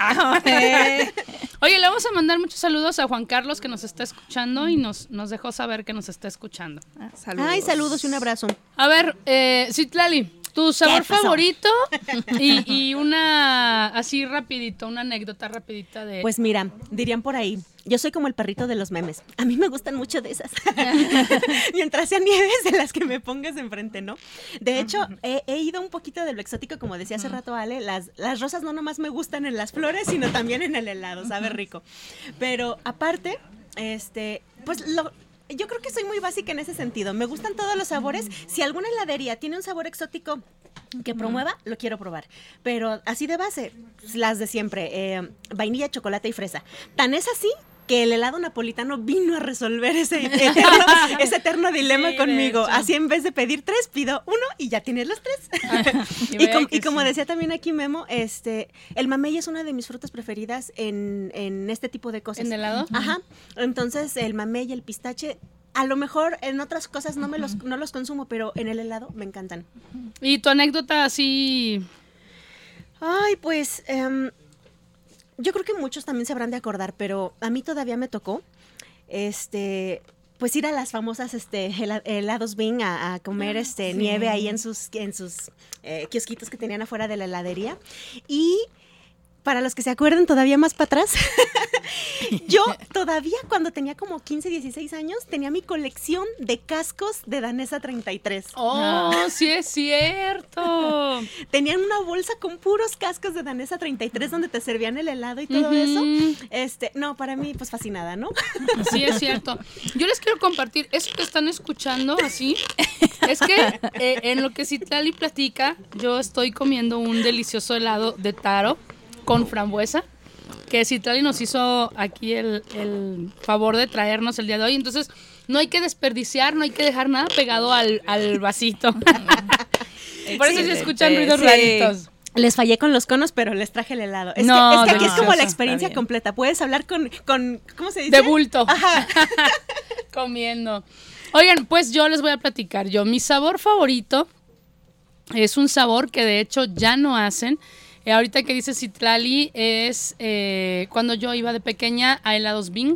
Eh, Oye, le vamos a mandar muchos saludos a Juan Carlos que nos está escuchando y nos, nos dejó saber que nos está escuchando. ah, saludos. Ay, saludos y un abrazo. A ver, eh, Citlali, tu sabor favorito y, y una así rapidito, una anécdota rapidita de... Pues mira, dirían por ahí, yo soy como el perrito de los memes. A mí me gustan mucho de esas. Mientras sean nieves de las que me pongas enfrente, ¿no? De hecho, he, he ido un poquito de lo exótico, como decía hace rato Ale. Las, las rosas no nomás me gustan en las flores, sino también en el helado, sabe rico. Pero aparte, este, pues lo, yo creo que soy muy básica en ese sentido. Me gustan todos los sabores. Si alguna heladería tiene un sabor exótico que promueva, lo quiero probar. Pero así de base, las de siempre, eh, vainilla, chocolate y fresa. Tan es así que el helado napolitano vino a resolver ese eterno, ese eterno dilema Sí, conmigo. Así en vez de pedir tres, pido uno y ya tienes los tres. y Y, vea com- que y como sí. decía también aquí Memo, este, el mamey es una de mis frutas preferidas en, en este tipo de cosas. ¿En helado? Ajá. Entonces, el mamey y el pistache, a lo mejor en otras cosas no me los, no los consumo, pero en el helado me encantan. Y tu anécdota así... Ay, pues em, yo creo que muchos también se habrán de acordar, pero a mí todavía me tocó, este, pues ir a las famosas este, hela- helados Bing a, a comer este, nieve ahí en sus, en sus eh, kiosquitos que tenían afuera de la heladería. Y para los que se acuerdan todavía más para atrás, yo todavía cuando tenía como 15, 16 años, tenía mi colección de cascos de Danesa 33. ¡Oh, sí es cierto! Tenían una bolsa con puros cascos de Danesa 33 donde te servían el helado y todo eso. Este, no, para mí, pues fascinada, ¿no? Sí, es cierto. Yo les quiero compartir, eso que están escuchando así, es que eh, en lo que Citlali platica, yo estoy comiendo un delicioso helado de taro con frambuesa, que Citlali nos hizo aquí el, el favor de traernos el día de hoy. Entonces, no hay que desperdiciar, no hay que dejar nada pegado al, al vasito. Por eso se escuchan ruidos sí. raritos. Les fallé con los conos, pero les traje el helado. Es, No, que, es que aquí es como la experiencia completa. Puedes hablar con, con ¿cómo se dice? De bulto. Ajá. comiendo. Oigan, pues yo les voy a platicar. Yo, mi sabor favorito es un sabor que de hecho ya no hacen. Eh, ahorita que dice Citlali es eh, cuando yo iba de pequeña a helados Bing.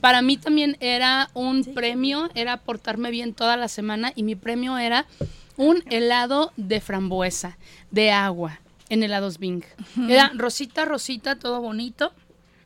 Para mí también era un premio, era portarme bien toda la semana y mi premio era un helado de frambuesa, de agua, en helados Bing. Era rosita, rosita, todo bonito.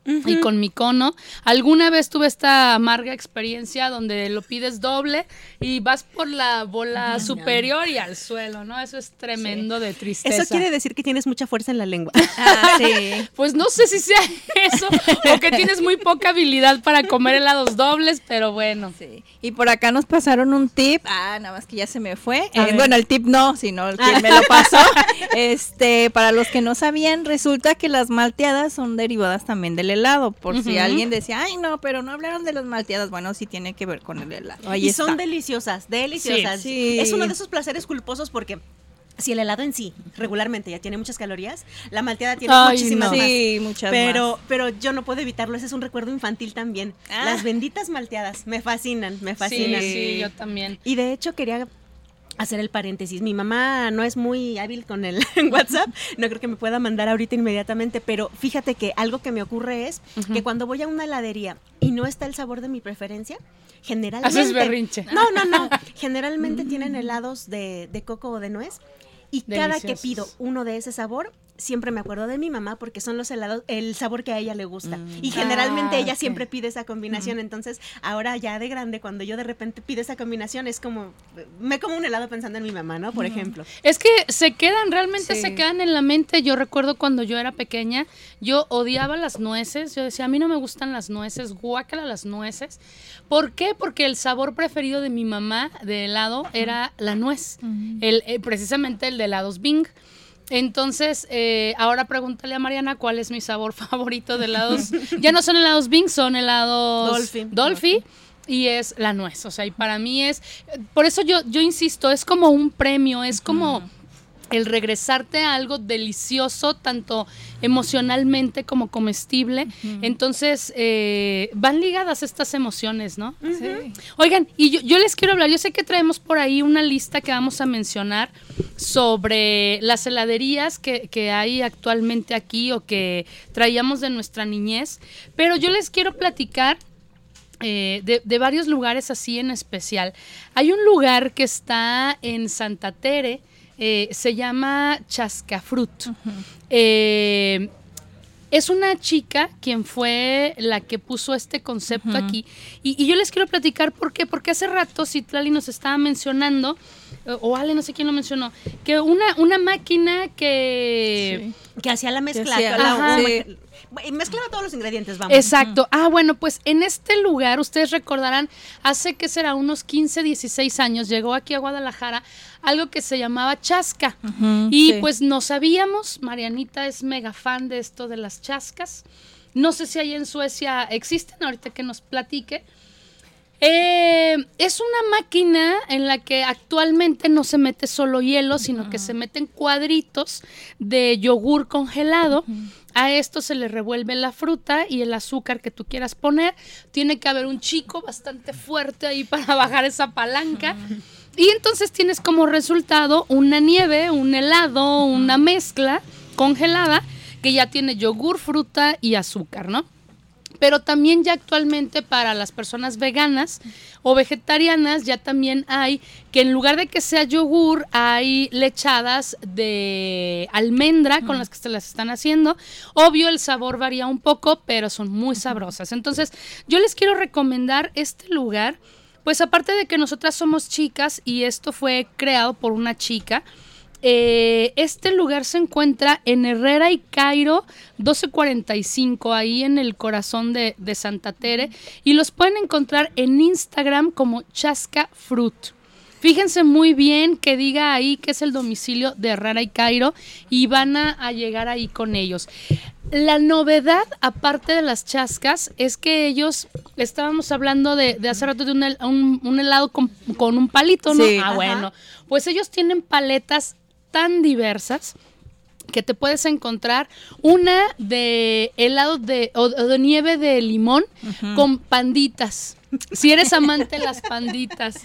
Y con mi cono. Alguna vez tuve esta amarga experiencia donde lo pides doble y vas por la bola superior y al suelo, ¿no? Eso es tremendo de tristeza. Eso quiere decir que tienes mucha fuerza en la lengua. Ah, sí. Pues no sé si sea eso o que tienes muy poca habilidad para comer helados dobles, pero bueno. Sí. Y por acá nos pasaron un tip. Ah, nada más que ya se me fue. Eh, bueno, el tip no, sino el que me lo pasó. Este, para los que no sabían, resulta que las malteadas son derivadas también del helado. Por si alguien decía, ay, no, pero no hablaron de las malteadas. Bueno, sí tiene que ver con el helado. Ahí y está. son deliciosas, deliciosas. Sí, sí. Es uno de esos placeres culposos porque si el helado en sí regularmente ya tiene muchas calorías, la malteada tiene Ay, muchísimas no. más. Sí, muchas Pero, más. pero yo no puedo evitarlo, ese es un recuerdo infantil también. Ah. Las benditas malteadas me fascinan, me fascinan. Sí, sí, yo también. Y de hecho quería hacer el paréntesis. Mi mamá no es muy hábil con el WhatsApp, no creo que me pueda mandar ahorita inmediatamente, pero fíjate que algo que me ocurre es que cuando voy a una heladería y no está el sabor de mi preferencia, generalmente... Haces berrinche. No, no, no. Generalmente tienen helados de, de coco o de nuez. Y cada que pido uno de ese sabor, siempre me acuerdo de mi mamá porque son los helados, el sabor que a ella le gusta. Y generalmente Ah, ella siempre pide esa combinación. Entonces, ahora ya de grande, cuando yo de repente pido esa combinación, es como, me como un helado pensando en mi mamá, ¿no? Por ejemplo. Es que se quedan, realmente Sí. se quedan en la mente. Yo recuerdo cuando yo era pequeña, yo odiaba las nueces. Yo decía, a mí no me gustan las nueces, guácala las nueces. ¿Por qué? Porque el sabor preferido de mi mamá de helado era la nuez. el, eh, precisamente el de helados Bing. Entonces, eh, ahora pregúntale a Mariana cuál es mi sabor favorito de helados. ya no son helados Bing, son helados Dolphy. Dolphy. Y es la nuez, o sea, y para mí es, por eso yo, yo insisto, es como un premio, es como el regresarte a algo delicioso, tanto emocionalmente como comestible. Entonces, eh, van ligadas estas emociones, ¿no? Sí. Oigan, y yo, yo les quiero hablar, yo sé que traemos por ahí una lista que vamos a mencionar sobre las heladerías que, que hay actualmente aquí o que traíamos de nuestra niñez, pero yo les quiero platicar eh, de, de varios lugares así en especial. Hay un lugar que está en Santa Tere, eh, se llama Chascafrut. Eh, es una chica quien fue la que puso este concepto aquí. Y, y yo les quiero platicar por qué. Porque hace rato Citlali nos estaba mencionando, o Ale, no sé quién lo mencionó, que una, una máquina que... Que hacía la mezcla. hacía- la- mezclaba todos los ingredientes, vamos. Exacto. Ah, bueno, pues en este lugar, ustedes recordarán, hace que será unos 15, 16 años, llegó aquí a Guadalajara algo que se llamaba chasca. y sí. pues no sabíamos, Marianita es mega fan de esto de las chascas. No sé si ahí en Suecia existen, ahorita que nos platique. Eh, es una máquina en la que actualmente no se mete solo hielo, sino que se meten cuadritos de yogur congelado. A esto se le revuelve la fruta y el azúcar que tú quieras poner. Tiene que haber un chico bastante fuerte ahí para bajar esa palanca. Y entonces tienes como resultado una nieve, un helado, una mezcla congelada que ya tiene yogur, fruta y azúcar, ¿no? Pero también ya actualmente para las personas veganas o vegetarianas ya también hay que en lugar de que sea yogur hay lechadas de almendra con las que se las están haciendo. Obvio el sabor varía un poco, pero son muy sabrosas. Entonces yo les quiero recomendar este lugar. Pues aparte de que nosotras somos chicas y esto fue creado por una chica, eh, este lugar se encuentra en Herrera y Cairo 1245, ahí en el corazón de, de Santa Tere, y los pueden encontrar en Instagram como Chasca Fruit. Fíjense muy bien que diga ahí que es el domicilio de Herrera y Cairo y van a, a llegar ahí con ellos. La novedad, aparte de las chascas, es que ellos, estábamos hablando de, de hace rato de un, hel- un- un helado con, con un palito, ¿no? Sí. ah, Ajá. bueno. Pues ellos tienen paletas tan diversas que te puedes encontrar una de helado de, o, o de nieve de limón con panditas. Si eres amante de las panditas.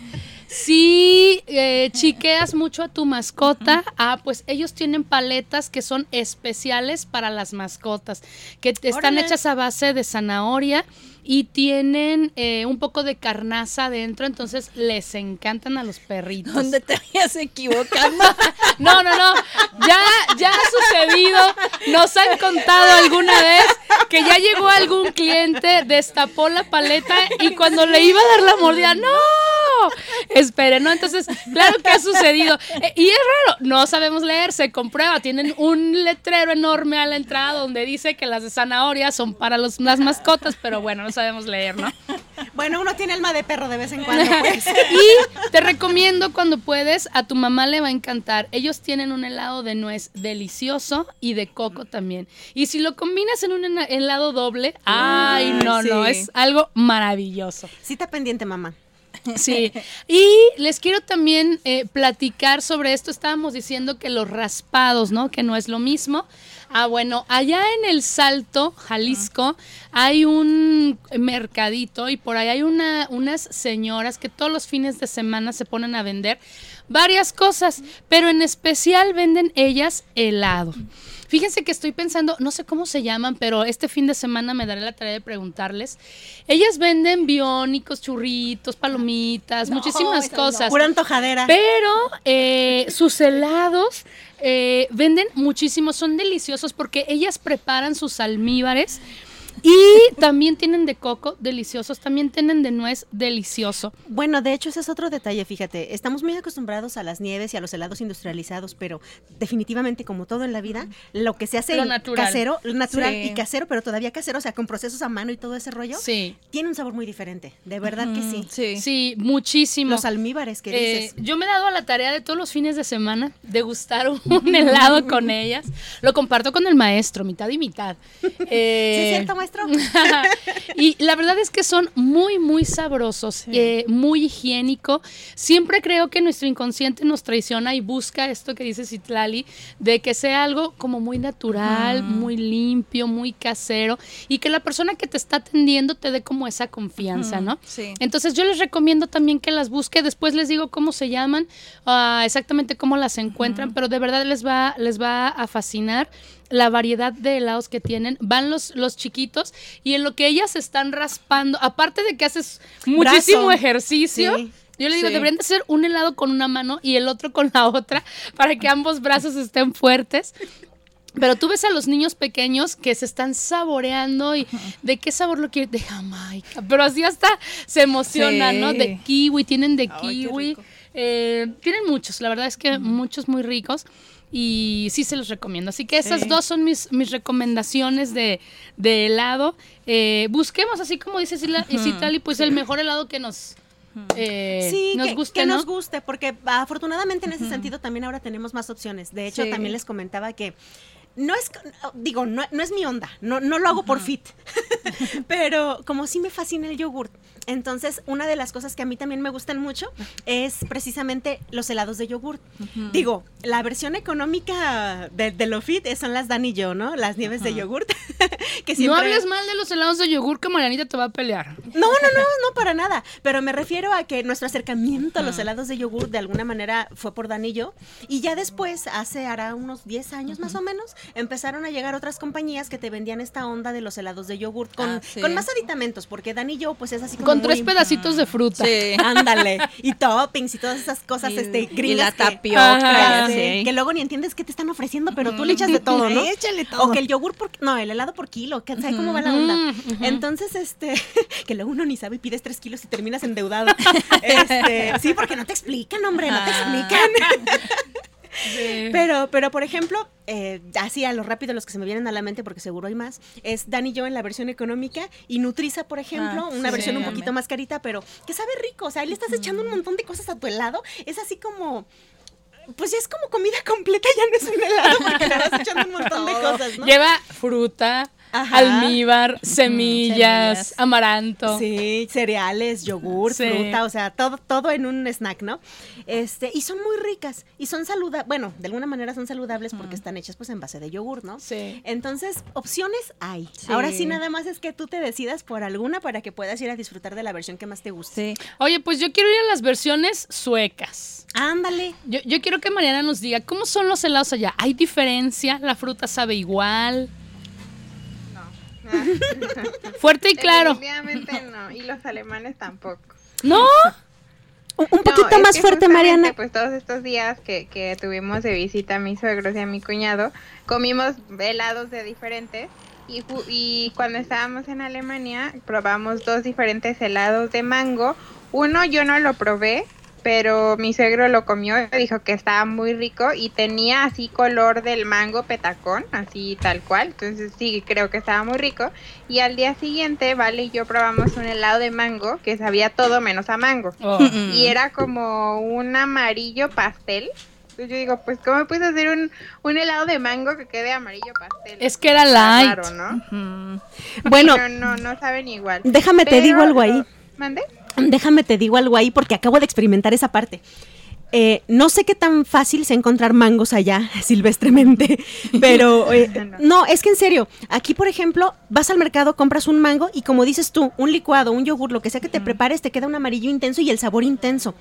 Si eh, chiqueas mucho a tu mascota, ah, pues ellos tienen paletas que son especiales para las mascotas, que están Órale. hechas a base de zanahoria y tienen eh, un poco de carnaza adentro, entonces les encantan a los perritos. ¿Dónde te vayas equivocando? No, no, no. Ya, ya ha sucedido. Nos han contado alguna vez que ya llegó algún cliente, destapó la paleta y cuando le iba a dar la mordida, ¡no! Espere, ¿no? Entonces, claro que ha sucedido. Eh, y es raro, no sabemos leer, se comprueba. Tienen un letrero enorme a la entrada donde dice que las de zanahoria son para los, las mascotas, pero bueno, no sabemos leer, ¿no? Bueno, uno tiene alma de perro de vez en cuando. pues. y te recomiendo cuando puedes, a tu mamá le va a encantar. Ellos tienen un helado de nuez delicioso y de coco también. Y si lo combinas en un helado doble, ay, no, no, es algo maravilloso. Cita pendiente, mamá. Sí, y les quiero también eh, platicar sobre esto. Estábamos diciendo que los raspados, ¿no? Que no es lo mismo. Ah, bueno, allá en el Salto, Jalisco, hay un mercadito y por ahí hay una, unas señoras que todos los fines de semana se ponen a vender varias cosas, pero en especial venden ellas helado. Fíjense que estoy pensando, no sé cómo se llaman, pero este fin de semana me daré la tarea de preguntarles. Ellas venden biónicos, churritos, palomitas, muchísimas cosas. Pura antojadera. Pero eh, sus helados eh, venden muchísimo, son deliciosos porque ellas preparan sus almíbares y también tienen de coco deliciosos, también tienen de nuez delicioso. Bueno, de hecho ese es otro detalle, fíjate, estamos muy acostumbrados a las nieves y a los helados industrializados, pero definitivamente como todo en la vida, lo que se hace Lo natural. casero, natural Sí. y casero, pero todavía casero, o sea, con procesos a mano y todo ese rollo, Sí, tiene un sabor muy diferente, de verdad que sí. Sí. sí, muchísimo. Los almíbares que Eh, dices. yo me he dado a la tarea de todos los fines de semana degustar un, un helado con ellas. Lo comparto con el maestro, mitad y mitad. ¿Sí Eh, es cierto, maestro? y la verdad es que son muy, muy sabrosos, eh, muy higiénico. Siempre creo que nuestro inconsciente nos traiciona y busca esto que dice Citlali, de que sea algo como muy natural, muy limpio, muy casero, y que la persona que te está atendiendo te dé como esa confianza, ¿no? Sí. Entonces yo les recomiendo también que las busque, después les digo cómo se llaman, ah, exactamente cómo las encuentran, pero de verdad les va, les va a fascinar la variedad de helados que tienen. Van los, los chiquitos y en lo que ellas están raspando, aparte de que haces muchísimo Brazo. ejercicio. Sí. Yo le digo, Sí. deberían de hacer un helado con una mano y el otro con la otra para que ambos brazos estén fuertes. Pero tú ves a los niños pequeños que se están saboreando y de qué sabor lo quieren, de Jamaica, pero así hasta se emocionan, ¿no? De kiwi, tienen de kiwi, eh, tienen muchos, la verdad es que muchos muy ricos y sí se los recomiendo. Así que esas Sí. dos son mis, mis recomendaciones de, de helado. Eh, busquemos, así como dice Sila- Citlali, pues el mejor helado que nos, eh, Sí, nos que, guste, que ¿no? nos guste, porque afortunadamente en ese sentido también ahora tenemos más opciones. De hecho, Sí. también les comentaba que no es, digo, no, no es mi onda, no, no lo hago por fit, pero como sí me fascina el yogurt, entonces una de las cosas que a mí también me gustan mucho es precisamente los helados de yogurt. Digo, la versión económica de, de lo fit son las Dan y yo, ¿no? Las nieves de yogurt. que No siempre- hables mal de los helados de yogur que Marianita te va a pelear. no, no, no, no para nada. Pero me refiero a que nuestro acercamiento a los helados de yogur de alguna manera fue por Dan y yo. Y ya después, hace hará unos 10 años más o menos, empezaron a llegar otras compañías que te vendían esta onda de los helados de yogur con, Ah, sí. con más aditamentos, porque Dan y yo, pues es así como. Con tres pedacitos de fruta. Sí. Ándale. Y toppings y todas esas cosas Y- este, y gringas la que- tapioca, Ya sí. que luego ni entiendes qué te están ofreciendo, pero tú le echas de todo, ¿no? Échale todo. O que el yogur por no, el helado por kilo, que sabe cómo va la onda. Entonces, este, que luego uno ni sabe y pides tres kilos y terminas endeudado. Este, sí, porque no te explican, hombre, no te Ah. Pero, pero por ejemplo, eh, así a lo rápido los que se me vienen a la mente, porque seguro hay más, es Dan y yo en la versión económica y Nutriza, por ejemplo, Ah, una sí. versión un poquito más carita, pero que sabe rico. O sea, ahí le estás echando un montón de cosas a tu helado. Es así como. Pues ya es como comida completa, ya no es un helado porque le vas echando un montón de cosas, ¿no? Lleva fruta, Ajá. almíbar, semillas, semillas. amaranto. Sí, cereales, yogur, Sí. fruta, o sea, todo, todo en un snack, ¿no? Este, y son muy ricas y son saludables, bueno, de alguna manera son saludables porque están hechas pues en base de yogur, ¿no? Sí. Entonces, opciones hay. Sí. Ahora sí nada más es que tú te decidas por alguna para que puedas ir a disfrutar de la versión que más te guste. Sí. Oye, pues yo quiero ir a las versiones suecas. Ándale. Yo, yo quiero que Mariana nos diga cómo son los helados allá. ¿Hay diferencia? ¿La fruta sabe igual? Fuerte y claro. Definitivamente no, y los alemanes tampoco. ¿No? Un, un No, poquito más fuerte, Mariana. Pues todos estos días que, que tuvimos de visita a mis suegros y a mi cuñado, comimos helados de diferentes. Y, y cuando estábamos en Alemania, probamos dos diferentes helados de mango. Uno yo no lo probé, pero mi suegro lo comió y dijo que estaba muy rico y tenía así color del mango petacón, así tal cual. Entonces sí, creo que estaba muy rico. Y al día siguiente, Vale y yo probamos un helado de mango que sabía todo menos a mango Oh. y era como un amarillo pastel. Entonces yo digo, pues, ¿cómo puedes hacer un, un helado de mango que quede amarillo pastel? Es que era light. raro, ¿no? Bueno, no, no, no saben igual. déjame te digo algo ahí. ¿Mande? Déjame te digo algo ahí porque acabo de experimentar esa parte. Eh, no sé qué tan fácil sea encontrar mangos allá silvestremente, pero eh, no, es que en serio, aquí por ejemplo, vas al mercado, compras un mango y como dices tú, un licuado, un yogur, lo que sea que te prepares, te queda un amarillo intenso y el sabor intenso.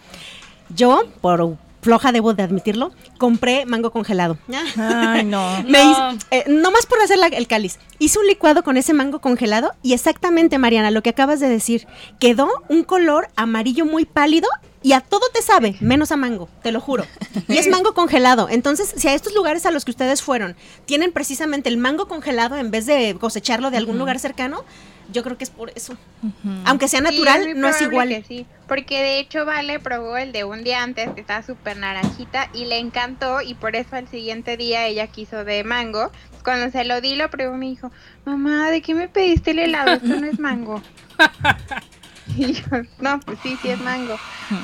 Yo, por floja, debo de admitirlo, compré mango congelado. Ay, no. Me No. eh, no más por hacer la- el cáliz. Hice un licuado con ese mango congelado y exactamente, Mariana, lo que acabas de decir. Quedó un color amarillo muy pálido y a todo te sabe, menos a mango, te lo juro. Y es mango congelado. Entonces, si a estos lugares a los que ustedes fueron tienen precisamente el mango congelado en vez de cosecharlo de algún lugar cercano, yo creo que es por eso. Aunque sea Sí, natural, no es igual. que sí, porque de hecho Vale probó el de un día antes que estaba súper naranjita y le encantó y por eso al siguiente día ella quiso de mango. Cuando se lo di lo probó y me dijo, mamá, ¿de qué me pediste el helado? Esto no es mango. y yo, no, pues sí, sí es mango.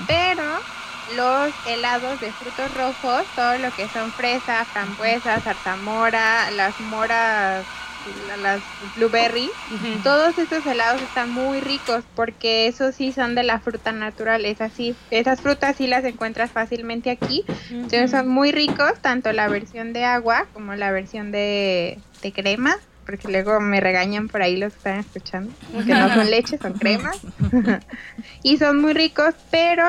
Pero los helados de frutos rojos, todo lo que son fresa, frambuesa, zarzamora, las moras, la- las blueberry, todos estos helados están muy ricos porque esos sí son de la fruta natural, es así, esas frutas sí las encuentras fácilmente aquí, entonces son muy ricos, tanto la versión de agua como la versión de, de crema, porque luego me regañan por ahí los que están escuchando, que no son leche, son cremas, y son muy ricos, pero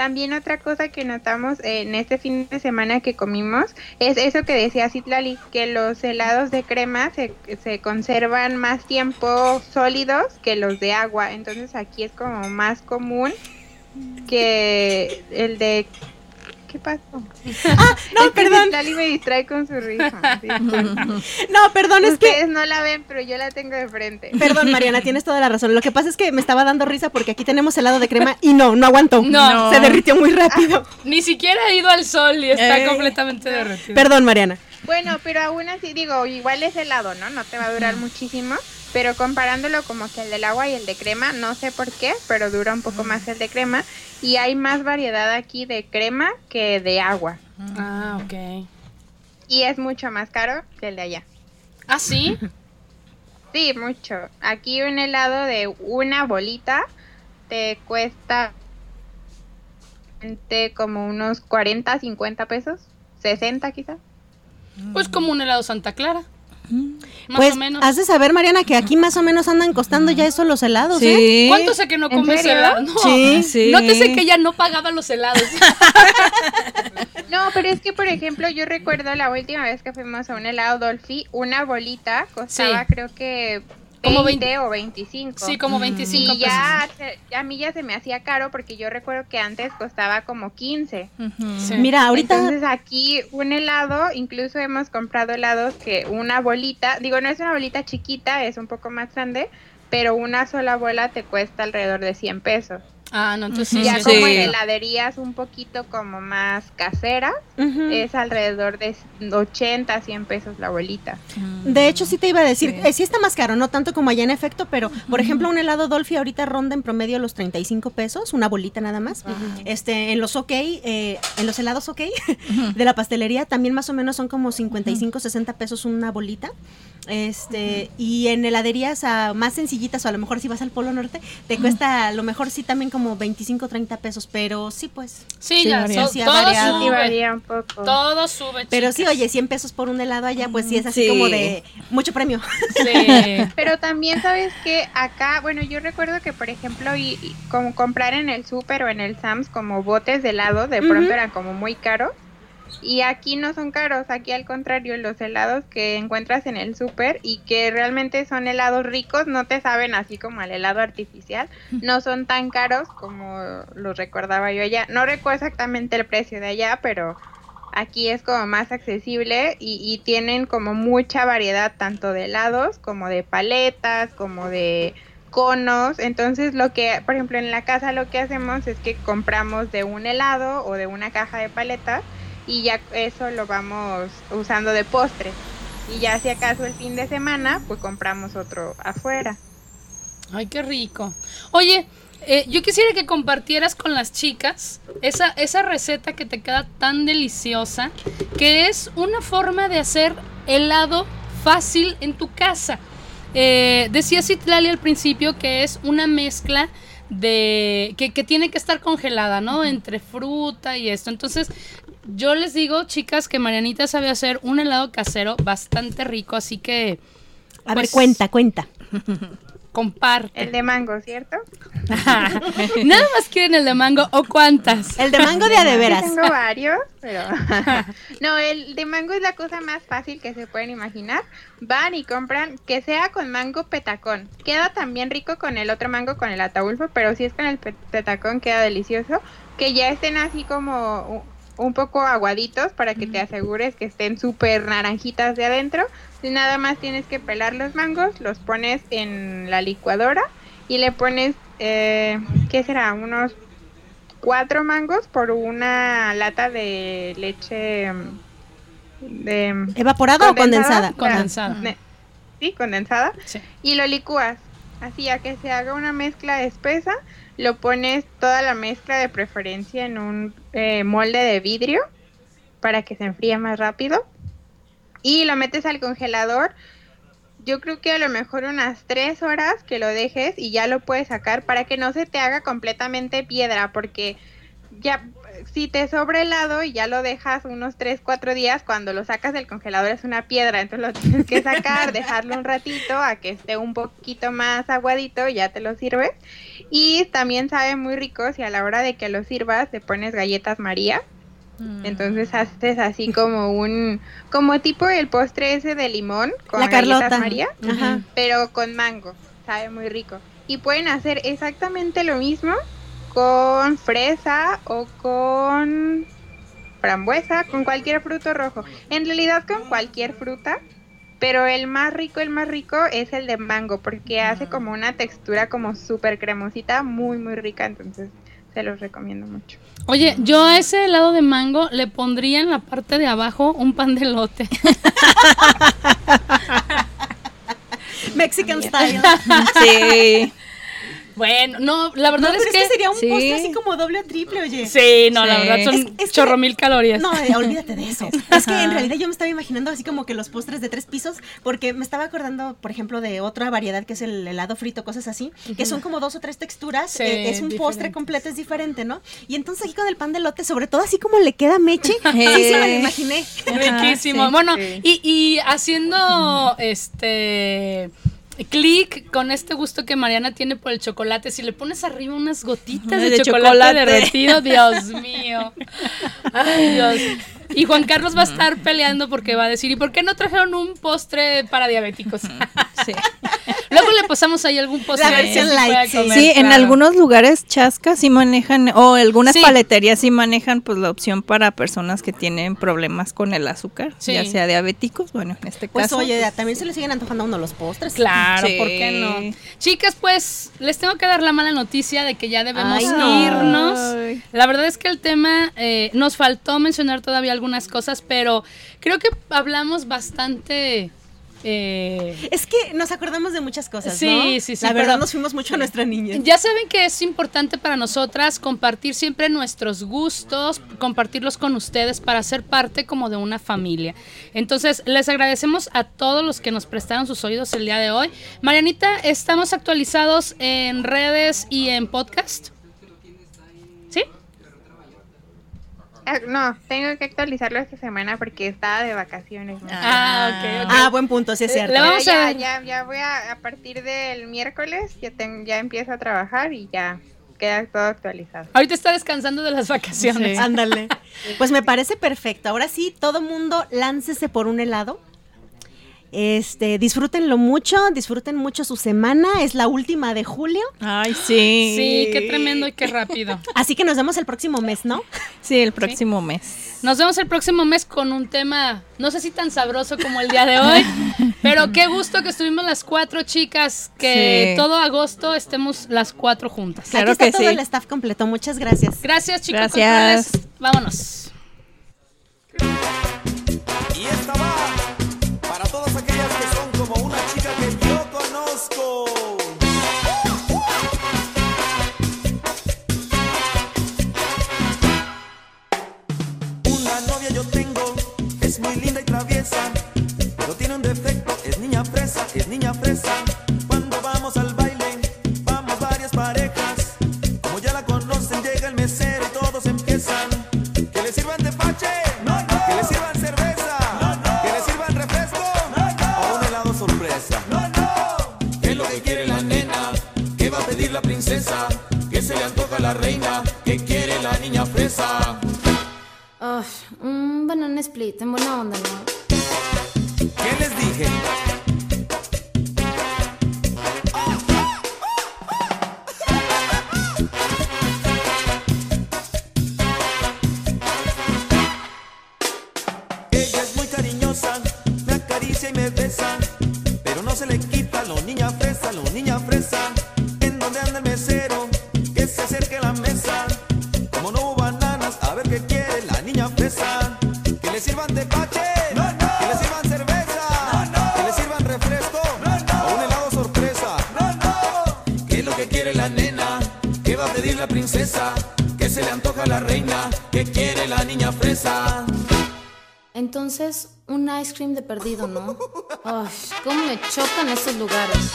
también otra cosa que notamos en este fin de semana que comimos es eso que decía Citlali, que los helados de crema se, se conservan más tiempo sólidos que los de agua. Entonces aquí es como más común que el de... ¿Qué pasó? Ah, no, Es que perdón. Citlali me distrae con su risa. disculpen. No, perdón, es que Ustedes no la ven, pero yo la tengo de frente. Perdón, Mariana, tienes toda la razón. Lo que pasa es que me estaba dando risa porque aquí tenemos helado de crema y no, no aguantó. No. Se derritió muy rápido. Ni siquiera ha ido al sol y está Eh. completamente derretido. Perdón, Mariana. Bueno, pero aún así digo, igual es helado, ¿no? No te va a durar muchísimo, pero comparándolo como que el del agua y el de crema, no sé por qué, pero dura un poco más el de crema y hay más variedad aquí de crema que de agua Ah, ok. y es mucho más caro que el de allá. ¿Ah, sí? Sí, mucho. Aquí un helado de una bolita te cuesta como unos 40, 50 pesos, 60 quizás. Pues como un helado Santa Clara. Más pues o menos. has de saber, Mariana, que aquí más o menos andan costando ya eso los helados, ¿eh? ¿Cuánto sé que no ¿En comes serio? helado? No, Sí, sí. Nótese que ella no pagaba los helados. No, pero es que, por ejemplo, yo recuerdo la última vez que fuimos a un helado Dolphy, una bolita costaba Sí. creo que 20, Como 20 o 25. Sí, como 25 y ya a mí ya se me hacía caro porque yo recuerdo que antes costaba como 15. pesos. Sí. Mira, ahorita Entonces aquí un helado, incluso hemos comprado helados que una bolita, digo, no es una bolita chiquita, es un poco más grande, pero una sola bola te cuesta alrededor de 100 pesos. Ah, no, entonces sí. ya sí, como sí. en heladerías un poquito como más caseras, Ujú. es alrededor de 80, 100 pesos la bolita. De hecho, sí te iba a decir, eh, sí está más caro, no tanto como allá en efecto, pero por ejemplo, un helado Dolphy ahorita ronda en promedio los 35 pesos, una bolita nada más. Este, en los OK, eh, en los helados OK de la pastelería también más o menos son como 55, 60 pesos una bolita. Este, y en heladerías ah, más sencillitas, o a lo mejor si vas al Polo Norte, te cuesta a lo mejor sí también como 25, 30 pesos, pero sí pues. Sí, Sí, ya, varía. so- Sí, todo variado. Sí sube. varía un poco. Todo sube, Pero sí, chicas. oye, 100 pesos por un helado allá, pues sí es así Sí. como de mucho premio. Sí. Pero también sabes que acá, bueno, yo recuerdo que por ejemplo, y, y como comprar en el súper o en el Sams como botes de helado, de pronto eran como muy caros. Y aquí no son caros, aquí al contrario, los helados que encuentras en el súper y que realmente son helados ricos, no te saben así como el helado artificial, no son tan caros como los recordaba yo allá. No recuerdo exactamente el precio de allá, pero aquí es como más accesible y, y tienen como mucha variedad tanto de helados como de paletas, como de conos. Entonces lo que, por ejemplo, en la casa lo que hacemos es que compramos de un helado o de una caja de paletas y ya eso lo vamos usando de postre. Y ya si acaso el fin de semana, pues compramos otro afuera. Ay, qué rico. Oye, eh, yo quisiera que compartieras con las chicas esa, esa receta que te queda tan deliciosa, que es una forma de hacer helado fácil en tu casa. Eh, decía Citlali al principio que es una mezcla de que, que tiene que estar congelada, ¿no? Entre fruta y esto. Entonces, yo les digo, chicas, que Marianita sabe hacer un helado casero bastante rico, así que A ver, Pues- cuenta, cuenta. Comparte. El de mango, ¿cierto? Nada más quieren el de mango o cuántas. El de mango de a de Sí veras. tengo varios, pero... no, el de mango es la cosa más fácil que se pueden imaginar. Van y compran que sea con mango petacón. Queda también rico con el otro mango, con el ataulfo, pero si es con el pe- petacón queda delicioso. Que ya estén así como un poco aguaditos para que te asegures que estén súper naranjitas de adentro. Y nada más tienes que pelar los mangos, los pones en la licuadora y le pones, eh, ¿qué será? Unos cuatro mangos por una lata de leche mm, de ¿Evaporada o condensada? Condensada. Sí, condensada. Sí. Y lo licúas. Así a que se haga una mezcla espesa, lo pones toda la mezcla de preferencia en un eh, molde de vidrio para que se enfríe más rápido. Y lo metes al congelador. Yo creo que a lo mejor unas tres horas que lo dejes y ya lo puedes sacar para que no se te haga completamente piedra, porque ya si te sobra helado y ya lo dejas unos 3, 4 días, cuando lo sacas del congelador es una piedra, entonces lo tienes que sacar, dejarlo un ratito a que esté un poquito más aguadito y ya te lo sirves. Y también sabe muy rico si a la hora de que lo sirvas te pones galletas María. Entonces haces así como un, como tipo el postre ese de limón con La galletas. María, Ajá. pero con mango, sabe muy rico. Y pueden hacer exactamente lo mismo con fresa o con frambuesa, con cualquier fruto rojo. En realidad con cualquier fruta, pero el más rico, el más rico es el de mango, porque hace como una textura como súper cremosita, muy, muy rica, entonces se los recomiendo mucho. Oye, yo a ese helado de mango le pondría en la parte de abajo un pan de lote. Mexican style. Sí. Bueno, no, la verdad No, pero es es que... que sería un sí. postre así como doble o triple, oye. Sí, no, la verdad son Es- es que- chorro mil calorías. No, eh, olvídate de eso. Es que en realidad yo me estaba imaginando así como que los postres de tres pisos, porque me estaba acordando, por ejemplo, de otra variedad que es el helado frito, cosas así, que son como dos o tres texturas. Sí, eh, es un postre completo, es diferente, ¿no? Y entonces aquí con el pan de lote, sobre todo así como le queda meche, sí, sí me lo imaginé. Riquísimo. bueno, y haciendo este clic con este gusto que Mariana tiene por el chocolate, si le pones arriba unas gotitas de, De chocolate, chocolate. derretido, Dios mío. Ay, Dios. Y Juan Carlos va a estar peleando porque va a decir, ¿y por qué no trajeron un postre para diabéticos? Sí. Luego le pasamos ahí algún postre. La versión light, sí. comer, Sí, en algunos lugares chasca sí manejan, o algunas Sí. paleterías sí manejan pues la opción para personas que tienen problemas con el azúcar, Sí. ya sea diabéticos, bueno, en este Pues caso. oye, también se le siguen antojando a uno los postres. Claro, Sí. ¿por qué no? Chicas, pues les tengo que dar la mala noticia de que ya debemos Ay, no. irnos. La verdad es que el tema eh, nos faltó mencionar todavía algunas cosas, pero creo que hablamos bastante. eh, Es que nos acordamos de muchas cosas, Sí, ¿no? sí, sí, La verdad nos fuimos mucho a nuestra niña. Ya saben que es importante para nosotras compartir siempre nuestros gustos, compartirlos con ustedes para ser parte como de una familia. Entonces, les agradecemos a todos los que nos prestaron sus oídos el día de hoy. Marianita, estamos actualizados en redes y en podcast. ¿Sí? Ah, No, tengo que actualizarlo esta semana porque estaba de vacaciones. ¿no? Ah, ok, ok. Ah, buen punto, sí es cierto. Le Pero vamos ya, a- ya, ya voy a, a partir del miércoles, ya, ten- ya empiezo a trabajar y ya queda todo actualizado. Ahorita está descansando de las vacaciones. Ándale. Pues me parece perfecto. Ahora sí, todo mundo láncese por un helado. Este, disfrútenlo mucho, disfruten mucho su semana, es la última de julio, Ay, sí. Sí, qué tremendo y qué rápido. así que nos vemos el próximo mes, ¿no? Sí, el próximo mes. Nos vemos el próximo mes con un tema, no sé si tan sabroso como el día de hoy, pero qué gusto que estuvimos las cuatro chicas, que Sí. todo agosto estemos las cuatro juntas. Claro Aquí está que todo sí. el staff completo, muchas gracias. Gracias chicos. Gracias. controles. Vámonos. muy linda y traviesa, pero tiene un defecto, es niña fresa, es niña fresa. Cuando vamos al baile, vamos varias parejas, como ya la conocen, llega el mesero y todos empiezan. Que le sirvan de pache, no, no. que le sirvan cerveza, que le sirvan refresco, o un helado sorpresa. ¿Qué es lo que quiere la nena? ¿Qué va a pedir la princesa? ¿Qué se le antoja la reina? ¿Qué quiere la niña fresa? Uh banana split, en buena onda, ¿no? ¿Qué les dije? Entonces, un ice cream de perdido, ¿no? Ay, cómo me chocan esos lugares.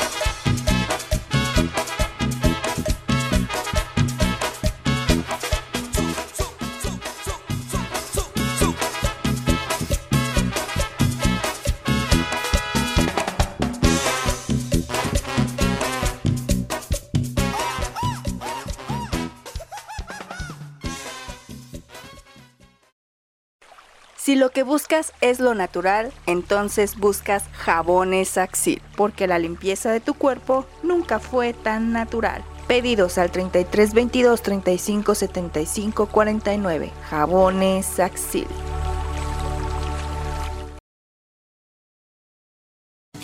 Si lo que buscas es lo natural, entonces buscas jabones Axil, porque la limpieza de tu cuerpo nunca fue tan natural. Pedidos al 33 22 35 75 49. Jabones Axil.